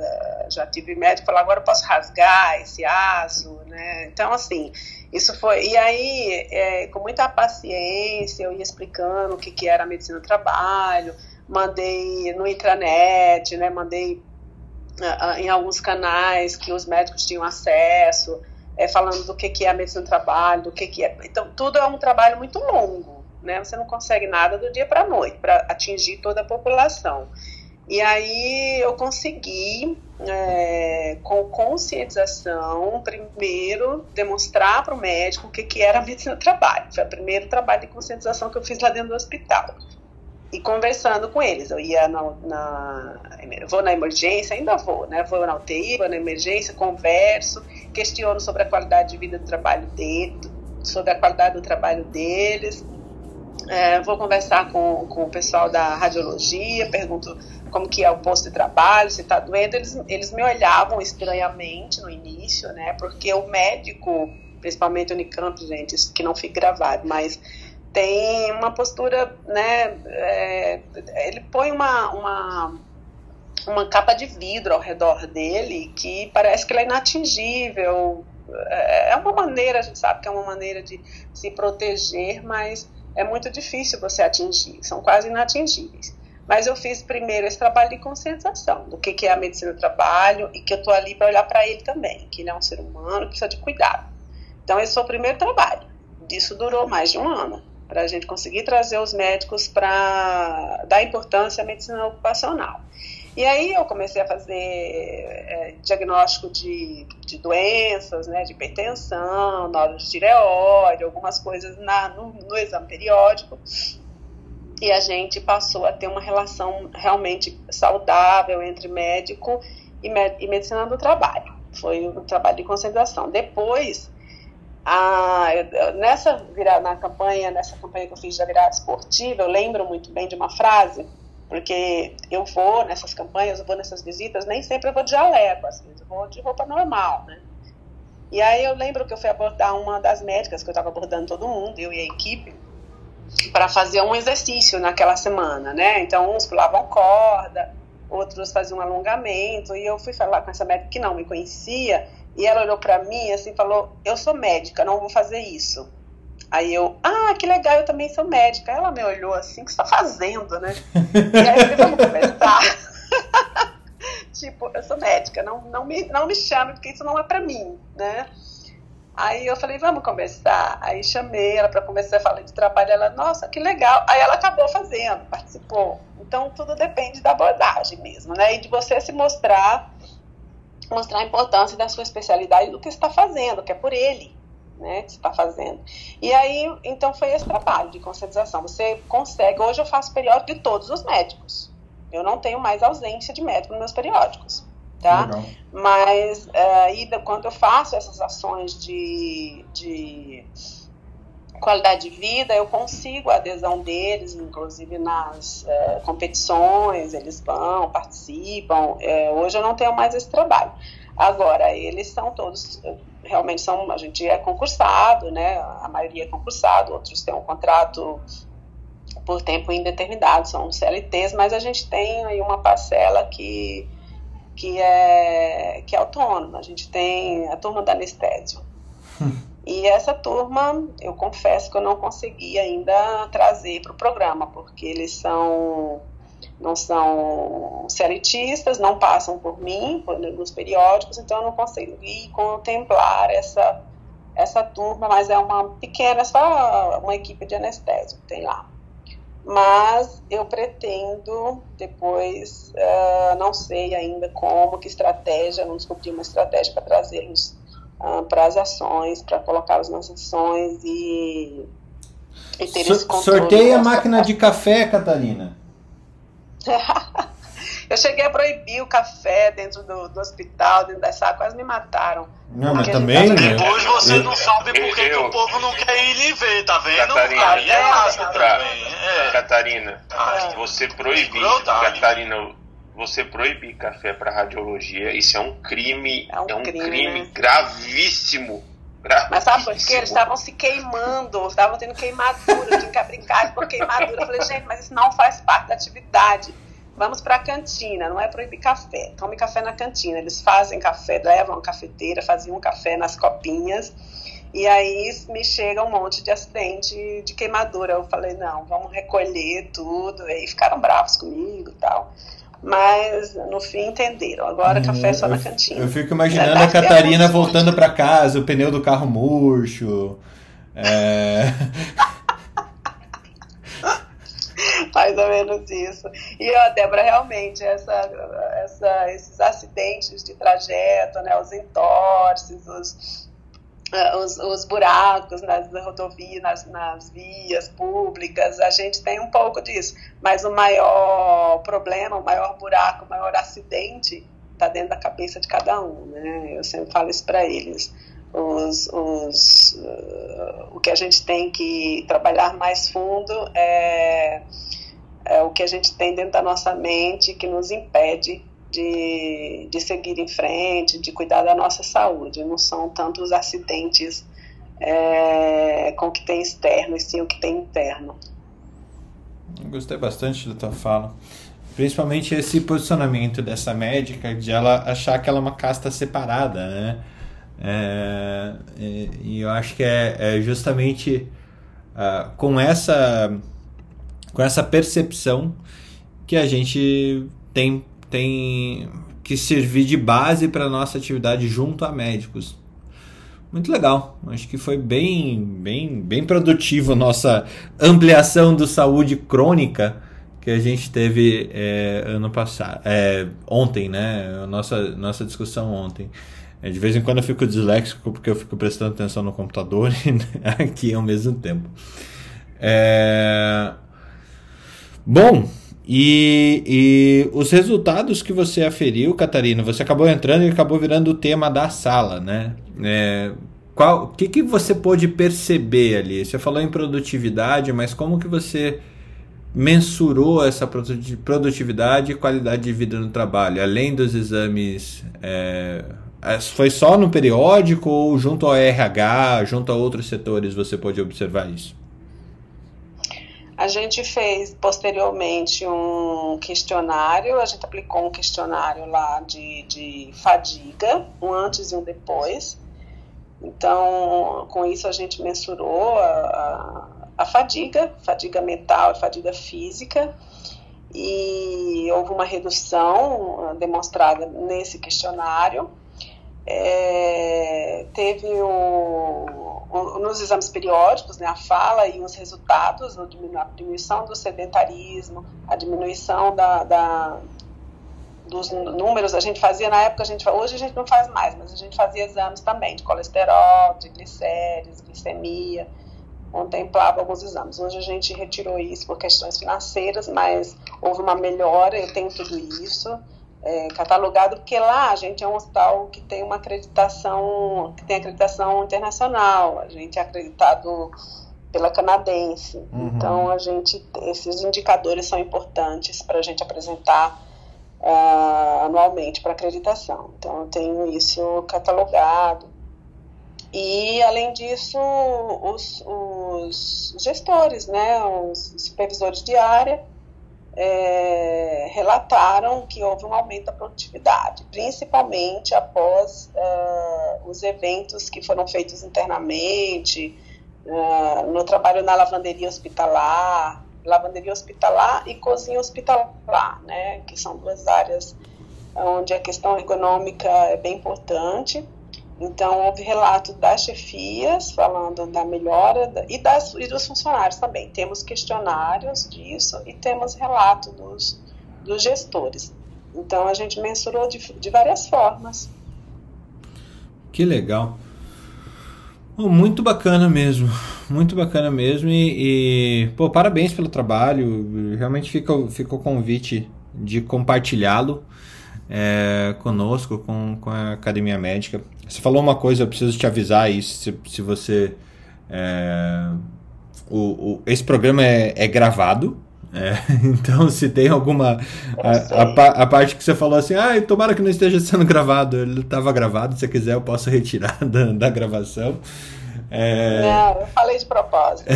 I: Já tive médico falar, agora eu posso rasgar esse aço, né? Então, assim, isso foi. E aí, é, com muita paciência, eu ia explicando o que, que era a medicina do trabalho, mandei no intranet, né? Mandei em alguns canais que os médicos tinham acesso, é, falando do que, que é a medicina do trabalho, do que, que é. Então, tudo é um trabalho muito longo, né? Você não consegue nada do dia para a noite para atingir toda a população. E aí eu consegui, é, com conscientização, primeiro demonstrar para o médico o que, que era a medicina do trabalho. Foi o primeiro trabalho de conscientização que eu fiz lá dentro do hospital e conversando com eles. Eu ia na, na, vou na emergência, ainda vou, né? Vou na UTI, vou na emergência, converso, questiono sobre a qualidade de vida do trabalho dele, sobre a qualidade do trabalho deles. É, vou conversar com, com o pessoal da radiologia, pergunto como que é o posto de trabalho, se está doendo. Eles, eles me olhavam estranhamente no início, né? Porque o médico, principalmente o Unicamp, gente, isso que não fica gravado, mas tem uma postura, né? É, ele põe uma, uma uma capa de vidro ao redor dele que parece que ele é inatingível. É, é uma maneira, a gente sabe que é uma maneira de se proteger, mas é muito difícil você atingir, são quase inatingíveis. Mas eu fiz primeiro esse trabalho de conscientização do que, que é a medicina do trabalho e que eu estou ali para olhar para ele também, que ele é um ser humano precisa de cuidado. Então, esse foi o primeiro trabalho. Disso durou mais de um ano, para a gente conseguir trazer os médicos para dar importância à medicina ocupacional. E aí eu comecei a fazer é, diagnóstico de, de doenças, né, de hipertensão, nódulo de tireoide, algumas coisas na, no, no exame periódico. E a gente passou a ter uma relação realmente saudável entre médico e, e medicina do trabalho. Foi um trabalho de concentração. Depois, a, nessa na campanha, nessa campanha que eu fiz da virada esportiva, eu lembro muito bem de uma frase porque eu vou nessas campanhas, eu vou nessas visitas, nem sempre eu vou de jaleco, assim, eu vou de roupa normal, né? E aí eu lembro que eu fui abordar uma das médicas, que eu estava abordando todo mundo, eu e a equipe, para fazer um exercício naquela semana, né? Então, uns pulavam corda, outros faziam alongamento, e eu fui falar com essa médica que não me conhecia, e ela olhou para mim assim falou: Eu sou médica, não vou fazer isso. Aí eu, ah, que legal, eu também sou médica. Ela me olhou assim, o que você tá fazendo, né? e aí eu falei, vamos conversar. tipo, eu sou médica, não, não, me, não me chame, porque isso não é pra mim, né? Aí eu falei, vamos conversar. Aí chamei ela para conversar, falei de trabalho. Ela, nossa, que legal. Aí ela acabou fazendo, participou. Então tudo depende da abordagem mesmo, né? E de você se mostrar, mostrar a importância da sua especialidade do que está fazendo, que é por ele né, que você está fazendo. E aí, então, foi esse trabalho de conscientização. Você consegue, hoje eu faço periódico de todos os médicos. Eu não tenho mais ausência de médico nos meus periódicos, tá? Legal. Mas, uh, quando eu faço essas ações de, de qualidade de vida, eu consigo a adesão deles, inclusive nas é, competições, eles vão, participam. É, hoje eu não tenho mais esse trabalho. Agora, eles são todos realmente são, a gente é concursado, né? A maioria é concursado, outros têm um contrato por tempo indeterminado, são CLTs, mas a gente tem aí uma parcela que, que, é, que é autônoma. A gente tem a turma da anestésio. E essa turma, eu confesso que eu não consegui ainda trazer para o programa, porque eles são não são seritistas, não passam por mim por, nos periódicos, então eu não consegui contemplar essa, essa turma, mas é uma pequena, só uma equipe de anestésico tem lá. Mas eu pretendo depois, uh, não sei ainda como, que estratégia, não descobri uma estratégia para trazê-los uh, para as ações, para colocá-los nas ações e,
A: e ter so, esse controle. Sorteia a máquina de café, Catarina.
I: eu cheguei a proibir o café dentro do, do hospital, dentro da sala, quase me mataram.
A: Não, mas também. Tá...
D: Né? Depois você eu, não sabe por que o povo não quer ir lhe ver, tá vendo? Catarina, Aí é também.
C: É. Catarina, ah, você proibir, Catarina, você proibir café para radiologia, isso é um crime, é um, é um crime, crime né? gravíssimo.
I: Mas sabe por quê? Eles estavam se queimando, estavam tendo queimadura, tinha que brincar por queimadura. Eu falei, gente, mas isso não faz parte da atividade. Vamos para a cantina, não é proibir café. Tome café na cantina. Eles fazem café, levam a cafeteira, faziam café nas copinhas. E aí me chega um monte de acidente de queimadura. Eu falei, não, vamos recolher tudo. E aí ficaram bravos comigo e tal mas no fim entenderam. Agora hum, café só na cantina.
A: Eu fico imaginando a Catarina voltando para casa, o pneu do carro murcho. É...
I: Mais ou menos isso. E a Débora, realmente, essa, essa, esses acidentes de trajeto, né, os entorces, os, os, os, buracos nas rodovias, nas, nas vias públicas, a gente tem um pouco disso. Mas o maior problema, o maior buraco, o maior acidente está dentro da cabeça de cada um, né? Eu sempre falo isso para eles. Os, os, uh, o que a gente tem que trabalhar mais fundo é, é o que a gente tem dentro da nossa mente que nos impede de, de seguir em frente, de cuidar da nossa saúde. Não são tanto os acidentes é, com o que tem externo, e sim o que tem interno.
A: Gostei bastante da tua fala. principalmente esse posicionamento dessa médica de ela achar que ela é uma casta separada, né? É, e, eu acho que é, é justamente uh, com essa com essa percepção que a gente tem, tem que servir de base para nossa atividade junto a médicos. Muito legal. Acho que foi bem, bem, bem produtivo nossa ampliação do saúde crônica que a gente teve é, ano passado, é, ontem, né? Nossa, nossa discussão ontem. É, de vez em quando eu fico disléxico porque eu fico prestando atenção no computador e aqui ao mesmo tempo. É... Bom, e, e, os resultados que você aferiu, Catarina, você acabou entrando e acabou virando o tema da sala, né? É, qual, o que, que você pôde perceber ali? Você falou em produtividade, mas como que você mensurou essa produtividade e qualidade de vida no trabalho, além dos exames? É, foi só no periódico ou junto ao RH, junto a outros setores você pôde observar isso?
I: A gente fez posteriormente um questionário, a gente aplicou um questionário lá de, de fadiga, um antes e um depois. Então, com isso a gente mensurou a, a a fadiga, fadiga mental e fadiga física, e houve uma redução demonstrada nesse questionário. É, teve o, nos exames periódicos, né, a fala e os resultados, a diminuição do sedentarismo, a diminuição da, da, dos números, a gente fazia na época, a gente, hoje a gente não faz mais, mas a gente fazia exames também de colesterol, de glicérides, glicemia, contemplava alguns exames. Hoje a gente retirou isso por questões financeiras, mas houve uma melhora, eu tenho tudo isso é, catalogado, porque lá a gente é um hospital que tem uma acreditação, que tem acreditação internacional, a gente é acreditado pela canadense. Uhum. Então a gente, esses indicadores são importantes para a gente apresentar uh, anualmente para acreditação. Então eu tenho isso catalogado. E, além disso, os, os gestores, né, os supervisores de área, é, relataram que houve um aumento da produtividade, principalmente após uh, os eventos que foram feitos internamente, uh, no trabalho na lavanderia hospitalar, lavanderia hospitalar e cozinha hospitalar, né, que são duas áreas onde a questão econômica é bem importante. Então, houve relato das chefias falando da melhora da, e, das, e dos funcionários também. Temos questionários disso e temos relato dos, dos gestores. Então, a gente mensurou de, de várias formas.
A: Que legal. Muito bacana mesmo, muito bacana mesmo e, e, pô, parabéns pelo trabalho, realmente fica, fica o convite de compartilhá-lo é, conosco, com, com a Academia Médica. Você falou uma coisa, eu preciso te avisar isso, se, se você... É, o, o, esse programa é, é gravado, é, então, se tem alguma. A, a, a, parte que você falou assim, ah, tomara que não esteja sendo gravado, ele estava gravado, se quiser eu posso retirar da, da gravação.
I: É... Não, eu falei de propósito.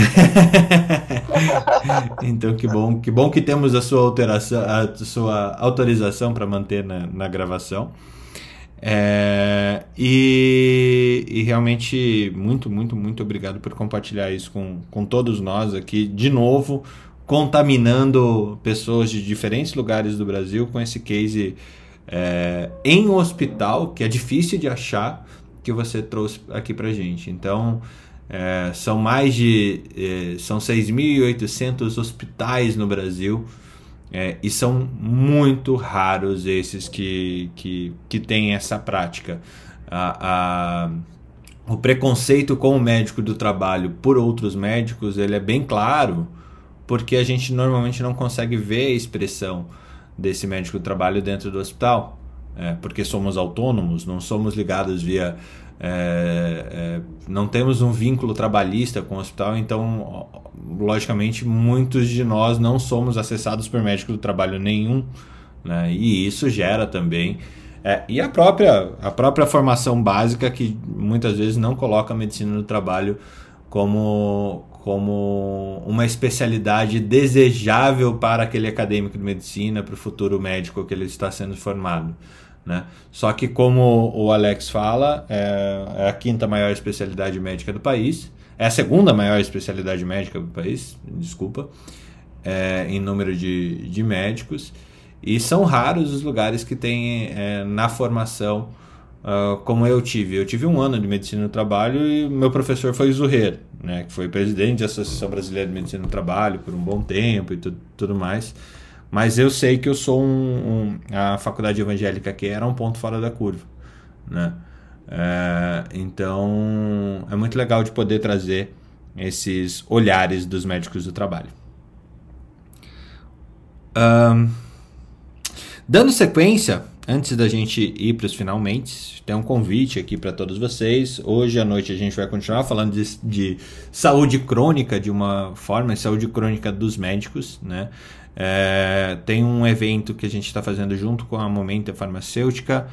A: então, que bom, que bom que temos a sua alteração, a sua autorização para manter na, na gravação. É, e, e, realmente, muito, muito, muito obrigado por compartilhar isso com, com todos nós aqui, de novo, contaminando pessoas de diferentes lugares do Brasil com esse case é, em hospital, que é difícil de achar, que você trouxe aqui para gente. Então, é, são mais de é, são 6.800 hospitais no Brasil é, e são muito raros esses que, que, que têm essa prática. A, a, o preconceito com o médico do trabalho por outros médicos ele é bem claro, porque a gente normalmente não consegue ver a expressão desse médico do trabalho dentro do hospital. É, porque somos autônomos, não somos ligados via é, é, não temos um vínculo trabalhista com o hospital, então, logicamente, muitos de nós não somos acessados por médico do trabalho nenhum, né? e isso gera também. É, e a própria, a própria formação básica, que muitas vezes não coloca a medicina do trabalho como, como uma especialidade desejável para aquele acadêmico de medicina, para o futuro médico que ele está sendo formado. Né? Só que, como o Alex fala, é, é a quinta maior especialidade médica do país, é a segunda maior especialidade médica do país, desculpa, é, em número de, de médicos, e são raros os lugares que têm é, na formação uh, como eu tive. Eu tive um ano de medicina do trabalho e meu professor foi Zurrer, né, que foi presidente da Associação Brasileira de Medicina do Trabalho por um bom tempo e tudo, tudo mais. Mas eu sei que eu sou um, um, a faculdade evangélica que era um ponto fora da curva, né? É, então é muito legal de poder trazer esses olhares dos médicos do trabalho. Um, dando sequência, antes da gente ir para os finalmente, tem um convite aqui para todos vocês. Hoje à noite a gente vai continuar falando de, de saúde crônica de uma forma, saúde crônica dos médicos, né? É, tem um evento que a gente está fazendo junto com a Momenta Farmacêutica,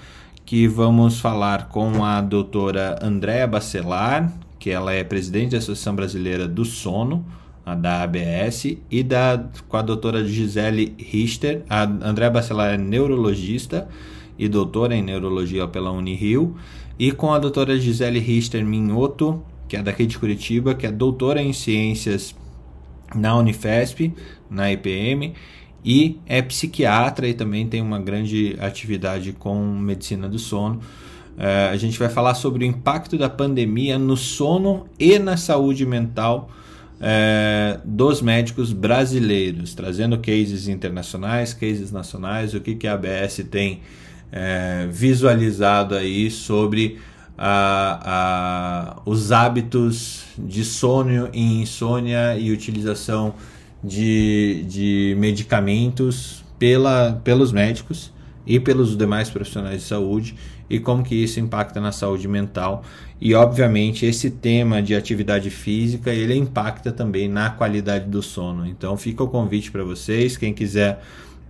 A: que vamos falar com a doutora Andréa Bacelar, que ela é presidente da Associação Brasileira do Sono, da ABS, e da, com a doutora Gisele Richter. A Andréa Bacelar é neurologista e doutora em neurologia pela Unirio, e com a doutora Gisele Richter Minhoto, que é daqui de Curitiba, que é doutora em ciências na Unifesp, na IPM, e é psiquiatra e também tem uma grande atividade com medicina do sono. É, a gente vai falar sobre o impacto da pandemia no sono e na saúde mental é, dos médicos brasileiros, trazendo cases internacionais, cases nacionais, o que, que a ABS tem é, visualizado aí sobre os hábitos de sono e insônia e utilização de, de medicamentos pela, pelos médicos e pelos demais profissionais de saúde e como que isso impacta na saúde mental. E obviamente esse tema de atividade física ele impacta também na qualidade do sono. Então fica o convite para vocês. Quem quiser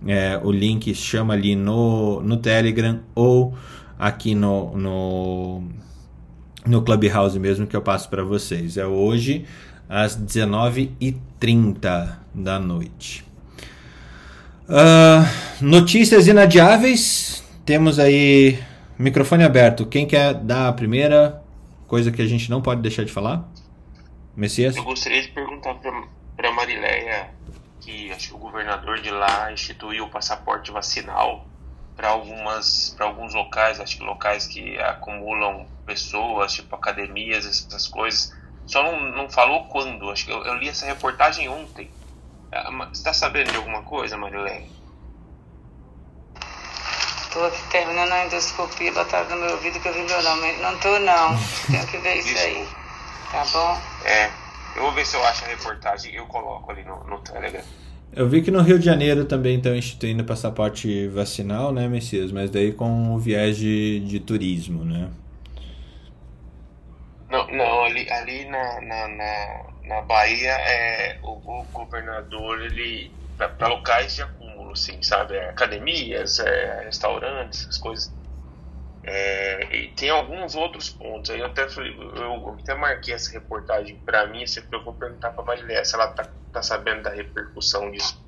A: é, o link chama ali no, no Telegram ou aqui no, no, no Clubhouse mesmo que eu passo para vocês. É hoje às 19h30 da noite. Uh, notícias inadiáveis. Temos aí microfone aberto. Quem quer dar a primeira coisa que a gente não pode deixar de falar? Messias?
C: Eu gostaria de perguntar para Marileia que acho que o governador de lá instituiu o passaporte vacinal para algumas para alguns locais, acho que locais que acumulam pessoas, tipo academias, essas coisas. Só não, não falou quando. Acho que eu, eu li essa reportagem ontem. Ah, você está sabendo de alguma coisa, Marilene?
B: Estou aqui terminando a endoscopia, botaram no meu ouvido que eu vi meu nome. Não estou não. Tenho que ver isso aí. Tá bom?
C: É. Eu vou ver se eu acho a reportagem e eu coloco ali no, no Telegram.
A: Eu vi que no Rio de Janeiro também estão instituindo passaporte vacinal, né, Messias? Mas daí com o viés de, de turismo, né?
C: Não, ali, ali na, na, na, na Bahia, é, o, o governador, ele, para locais de acúmulo, assim, sabe? É, academias, é, restaurantes, as coisas é, e tem alguns outros pontos. Aí eu até, eu até marquei essa reportagem para mim, sempre eu vou perguntar para Marilé se ela tá, tá sabendo da repercussão disso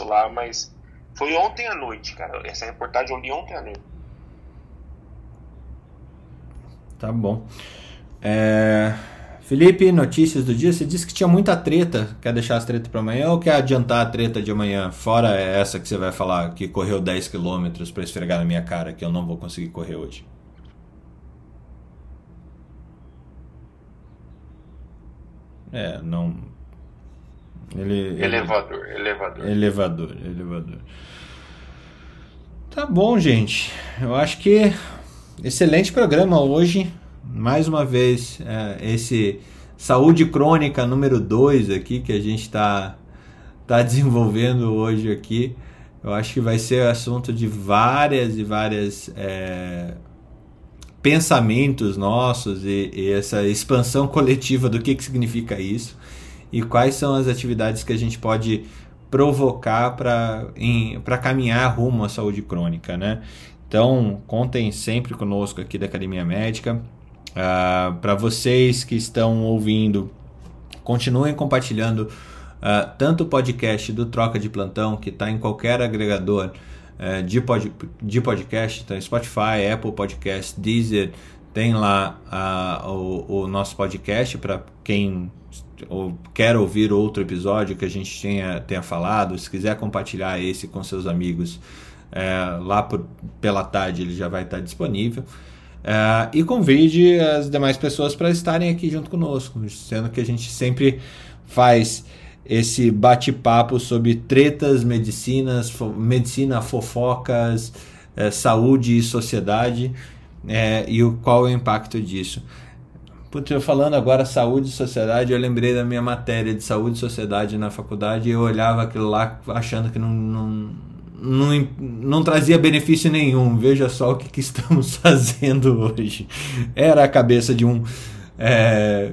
C: lá, mas foi ontem à noite, cara. Essa reportagem eu li ontem à noite.
A: Tá bom. É... Felipe, notícias do dia. Você disse que tinha muita treta. Quer deixar as tretas para amanhã ou quer adiantar a treta de amanhã? Fora essa que você vai falar que correu 10 km para esfregar na minha cara, que eu não vou conseguir correr hoje. É, não. Ele,
C: elevador, ele... elevador.
A: Elevador, elevador. Tá bom, gente. Eu acho que excelente programa hoje mais uma vez, é, esse saúde crônica número 2 aqui que a gente está tá desenvolvendo hoje aqui. Eu acho que vai ser assunto de várias e várias é, pensamentos nossos e, e, essa expansão coletiva do que, que significa isso e quais são as atividades que a gente pode provocar para caminhar rumo à saúde crônica, né? Então, contem sempre conosco aqui da Academia Médica. Uh, ah, Para vocês que estão ouvindo continuem compartilhando uh, tanto o podcast do Troca de Plantão, que está em qualquer agregador uh, de, pod, de podcast, então Spotify, Apple Podcast, Deezer, tem lá uh, o, o, nosso podcast para quem ou quer ouvir outro episódio que a gente tenha, tenha falado, se quiser compartilhar esse com seus amigos, é, lá por, pela tarde ele já vai estar disponível. É, e convide as demais pessoas para estarem aqui junto conosco, sendo que a gente sempre faz esse bate-papo sobre tretas, medicinas, fo medicina, fofocas, é, saúde e sociedade é, e o, qual é o impacto disso. Putz, eu falando agora saúde e sociedade, eu lembrei da minha matéria de saúde e sociedade na faculdade e eu olhava aquilo lá achando que não, não, não, não trazia benefício nenhum. Veja só o que, que estamos fazendo hoje. Era a cabeça de um. É,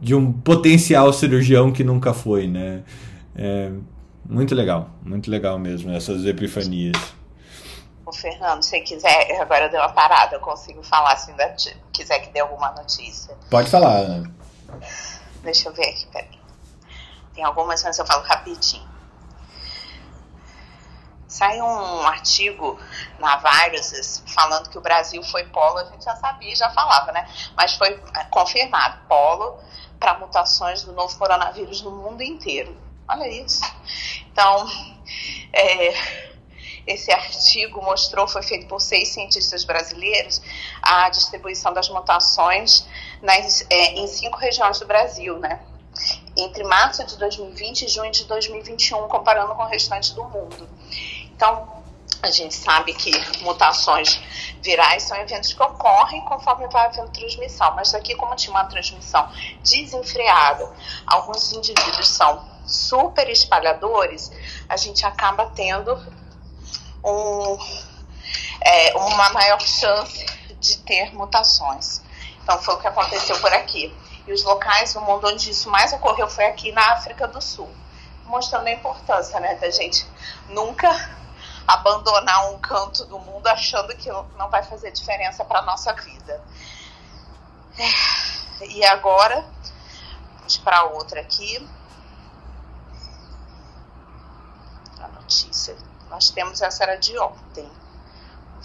A: de um potencial cirurgião que nunca foi, né? É, muito legal, muito legal mesmo, essas epifanias.
H: O Fernando, se quiser, agora deu uma parada, eu consigo falar se ainda quiser que dê alguma notícia.
A: Pode falar.
H: Deixa eu ver aqui, peraí. Tem algumas, mas eu falo rapidinho. Saiu um artigo na Viruses falando que o Brasil foi polo, a gente já sabia, já falava, né? Mas foi é, confirmado, polo para mutações do novo coronavírus no mundo inteiro. Olha isso. Então, é, esse artigo mostrou, foi feito por seis cientistas brasileiros, a distribuição das mutações nas, é, em cinco regiões do Brasil, né? Entre março de 2020 e junho de 2021, comparando com o restante do mundo. Então, a gente sabe que mutações virais são eventos que ocorrem conforme vai havendo transmissão, mas aqui, como tinha uma transmissão desenfreada, alguns indivíduos são super espalhadores, a gente acaba tendo um, é, uma maior chance de ter mutações. Então, foi o que aconteceu por aqui. E os locais do mundo onde isso mais ocorreu foi aqui na África do Sul, mostrando a importância né, da gente nunca abandonar um canto do mundo achando que não vai fazer diferença para nossa vida. É, e agora, vamos para outra aqui. A notícia. Nós temos essa era de ontem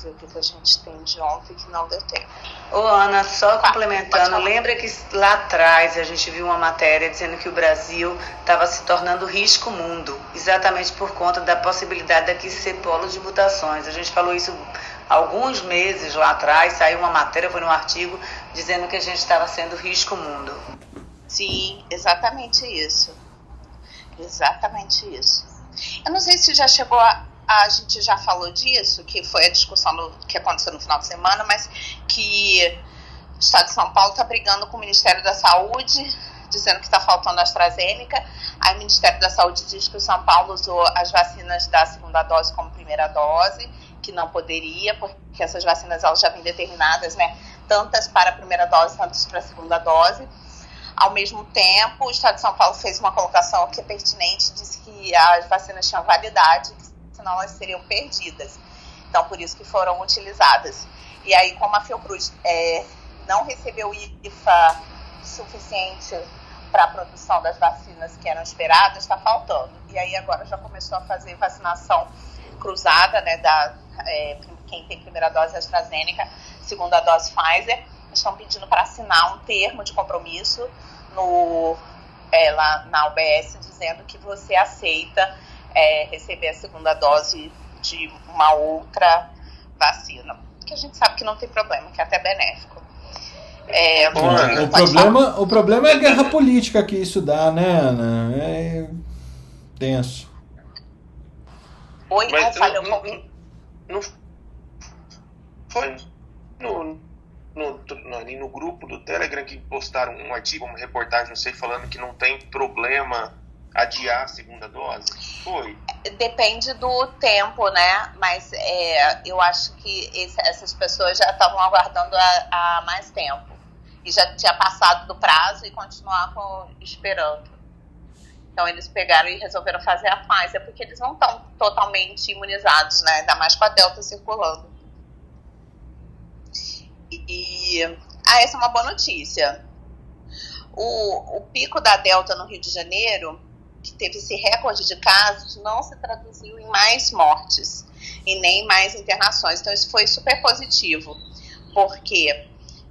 H: ver o que, que a gente tem de ontem que não deu tempo. Ô,
B: Ana, só complementando, lembra que lá atrás a gente viu uma matéria dizendo que o Brasil estava se tornando risco mundo, exatamente por conta da possibilidade daqui ser polo de mutações. A gente falou isso alguns meses lá atrás, saiu uma matéria, foi um artigo, dizendo que a gente estava sendo risco mundo.
H: Sim, exatamente isso. Exatamente isso. Eu não sei se já chegou a, a gente já falou disso, que foi a discussão do, que aconteceu no final de semana, mas que o Estado de São Paulo está brigando com o Ministério da Saúde, dizendo que está faltando a AstraZeneca. Aí o Ministério da Saúde diz que o São Paulo usou as vacinas da segunda dose como primeira dose, que não poderia, porque essas vacinas elas já vêm determinadas, né? Tantas para a primeira dose, tantas para a segunda dose. Ao mesmo tempo, o Estado de São Paulo fez uma colocação que é pertinente, disse que as vacinas tinham validade, senão elas seriam perdidas. Então, por isso que foram utilizadas. E aí, como a Fiocruz é, não recebeu IFA suficiente para a produção das vacinas que eram esperadas, está faltando. E aí agora já começou a fazer vacinação cruzada, né, da, é, quem tem primeira dose AstraZeneca, segunda dose Pfizer, estão pedindo para assinar um termo de compromisso no, é, lá na UBS, dizendo que você aceita é, receber a segunda dose de uma outra vacina. Que a gente sabe que não tem problema, que é até benéfico.
A: É, o, problema, o problema é a guerra política que isso dá, né, Ana? É tenso.
H: Oi, Mas,
C: falha um pouquinho. Não foi no, no, no, ali no grupo do Telegram que postaram um artigo, uma reportagem, não sei, falando que não tem problema adiar a segunda dose? Foi.
H: Depende do tempo, né? Mas é, eu acho que esse, essas pessoas já estavam aguardando há, mais tempo. E já tinha passado do prazo e continuavam esperando. Então eles pegaram e resolveram fazer a Pfizer, porque eles não estão totalmente imunizados, né? Ainda mais com a Delta circulando. E, e ah, essa é uma boa notícia o, o pico da Delta no Rio de Janeiro, que teve esse recorde de casos, não se traduziu em mais mortes e nem mais internações. Então, isso foi super positivo, porque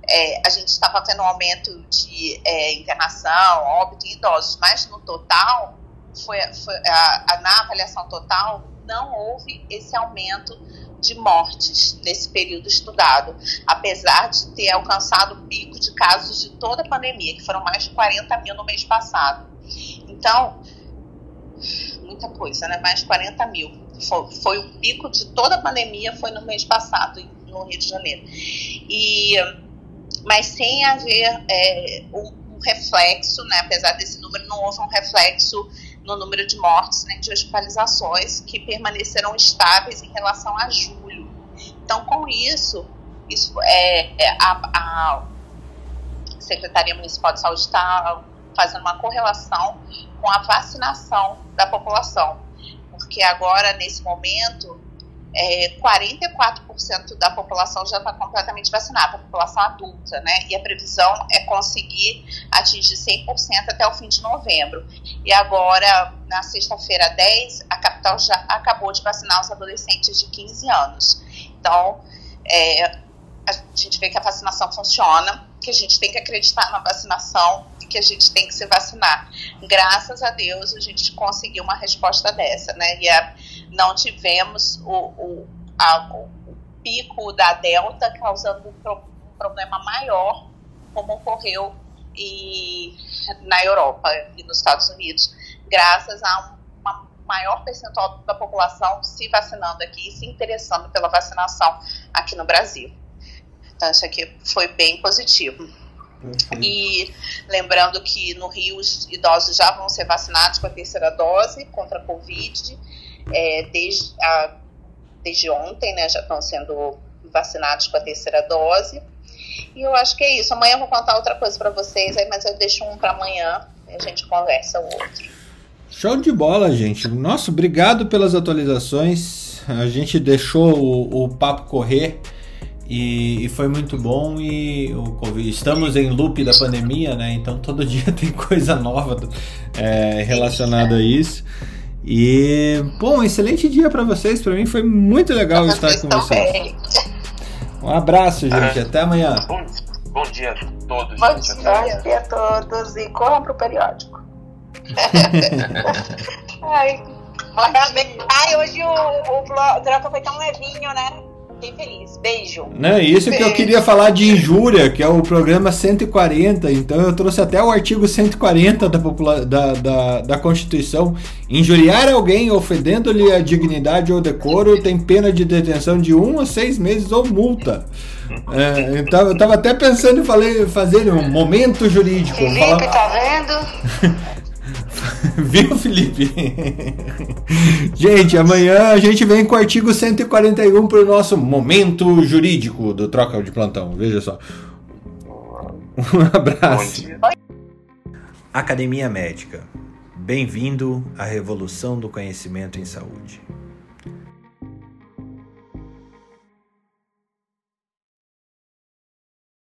H: é, a gente estava tendo um aumento de é, internação, óbito em idosos, mas no total, foi, foi a, a, na avaliação total, não houve esse aumento de mortes nesse período estudado, apesar de ter alcançado o pico de casos de toda a pandemia, que foram mais de 40 mil no mês passado. Então, muita coisa, né? Mais de 40 mil. Foi, foi o pico de toda a pandemia, foi no mês passado, no Rio de Janeiro. E, mas sem haver é, um, um reflexo, né? Apesar desse número, não houve um reflexo no número de mortes nem né, de hospitalizações, que permaneceram estáveis em relação a julho. Então, com isso, isso é, é a, a, Secretaria Municipal de Saúde está fazendo uma correlação com a vacinação da população, porque agora, nesse momento, é, 44% da população já está completamente vacinada, a população adulta, né? E a previsão é conseguir atingir 100% até o fim de novembro. E agora, na sexta-feira 10, a capital já acabou de vacinar os adolescentes de 15 anos. Então, é, a gente vê que a vacinação funciona, que a gente tem que acreditar na vacinação que a gente tem que se vacinar. Graças a Deus, a gente conseguiu uma resposta dessa, né? E a, não tivemos o, o, a, o pico da Delta causando um, pro, um problema maior, como ocorreu e, na Europa e nos Estados Unidos, graças a uma maior percentual da população se vacinando aqui e se interessando pela vacinação aqui no Brasil. Então, isso aqui foi bem positivo. E lembrando que no Rio os idosos já vão ser vacinados com a terceira dose contra a Covid é, desde, a, desde ontem, né? Já estão sendo vacinados com a terceira dose. E eu acho que é isso. Amanhã eu vou contar outra coisa para vocês, aí, mas eu deixo um para amanhã e a gente conversa o outro.
A: Show de bola, gente. Nossa, obrigado pelas atualizações. A gente deixou o, o papo correr. E, e, foi muito bom e o COVID, estamos em loop da pandemia, né? Então todo dia tem coisa nova é, relacionada a isso. E bom, excelente dia para vocês. Para mim foi muito legal estar com vocês. Um abraço, gente. Ah, Até amanhã.
C: Bom, bom dia a todos.
H: Bom gente. dia, dia a todos e corram pro periódico. Ai, Ai, hoje o, o, o foi tão levinho, né? Fiquei feliz. Beijo.
A: Não, isso Beijo. que eu queria falar de injúria, que é o programa 140. Então eu trouxe até o artigo 140 da, popula da, da, da Constituição. Injuriar alguém ofendendo-lhe a dignidade ou decoro tem pena de detenção de um a seis meses ou multa. É, então eu tava até pensando em falei, fazer um momento jurídico.
H: Felipe, falar... tá vendo?
A: Viu, Felipe? gente, amanhã a gente vem com o artigo 141 para o nosso momento jurídico do Troca de Plantão. Veja só. Um abraço. Academia Médica. Bem-vindo à revolução do conhecimento em saúde.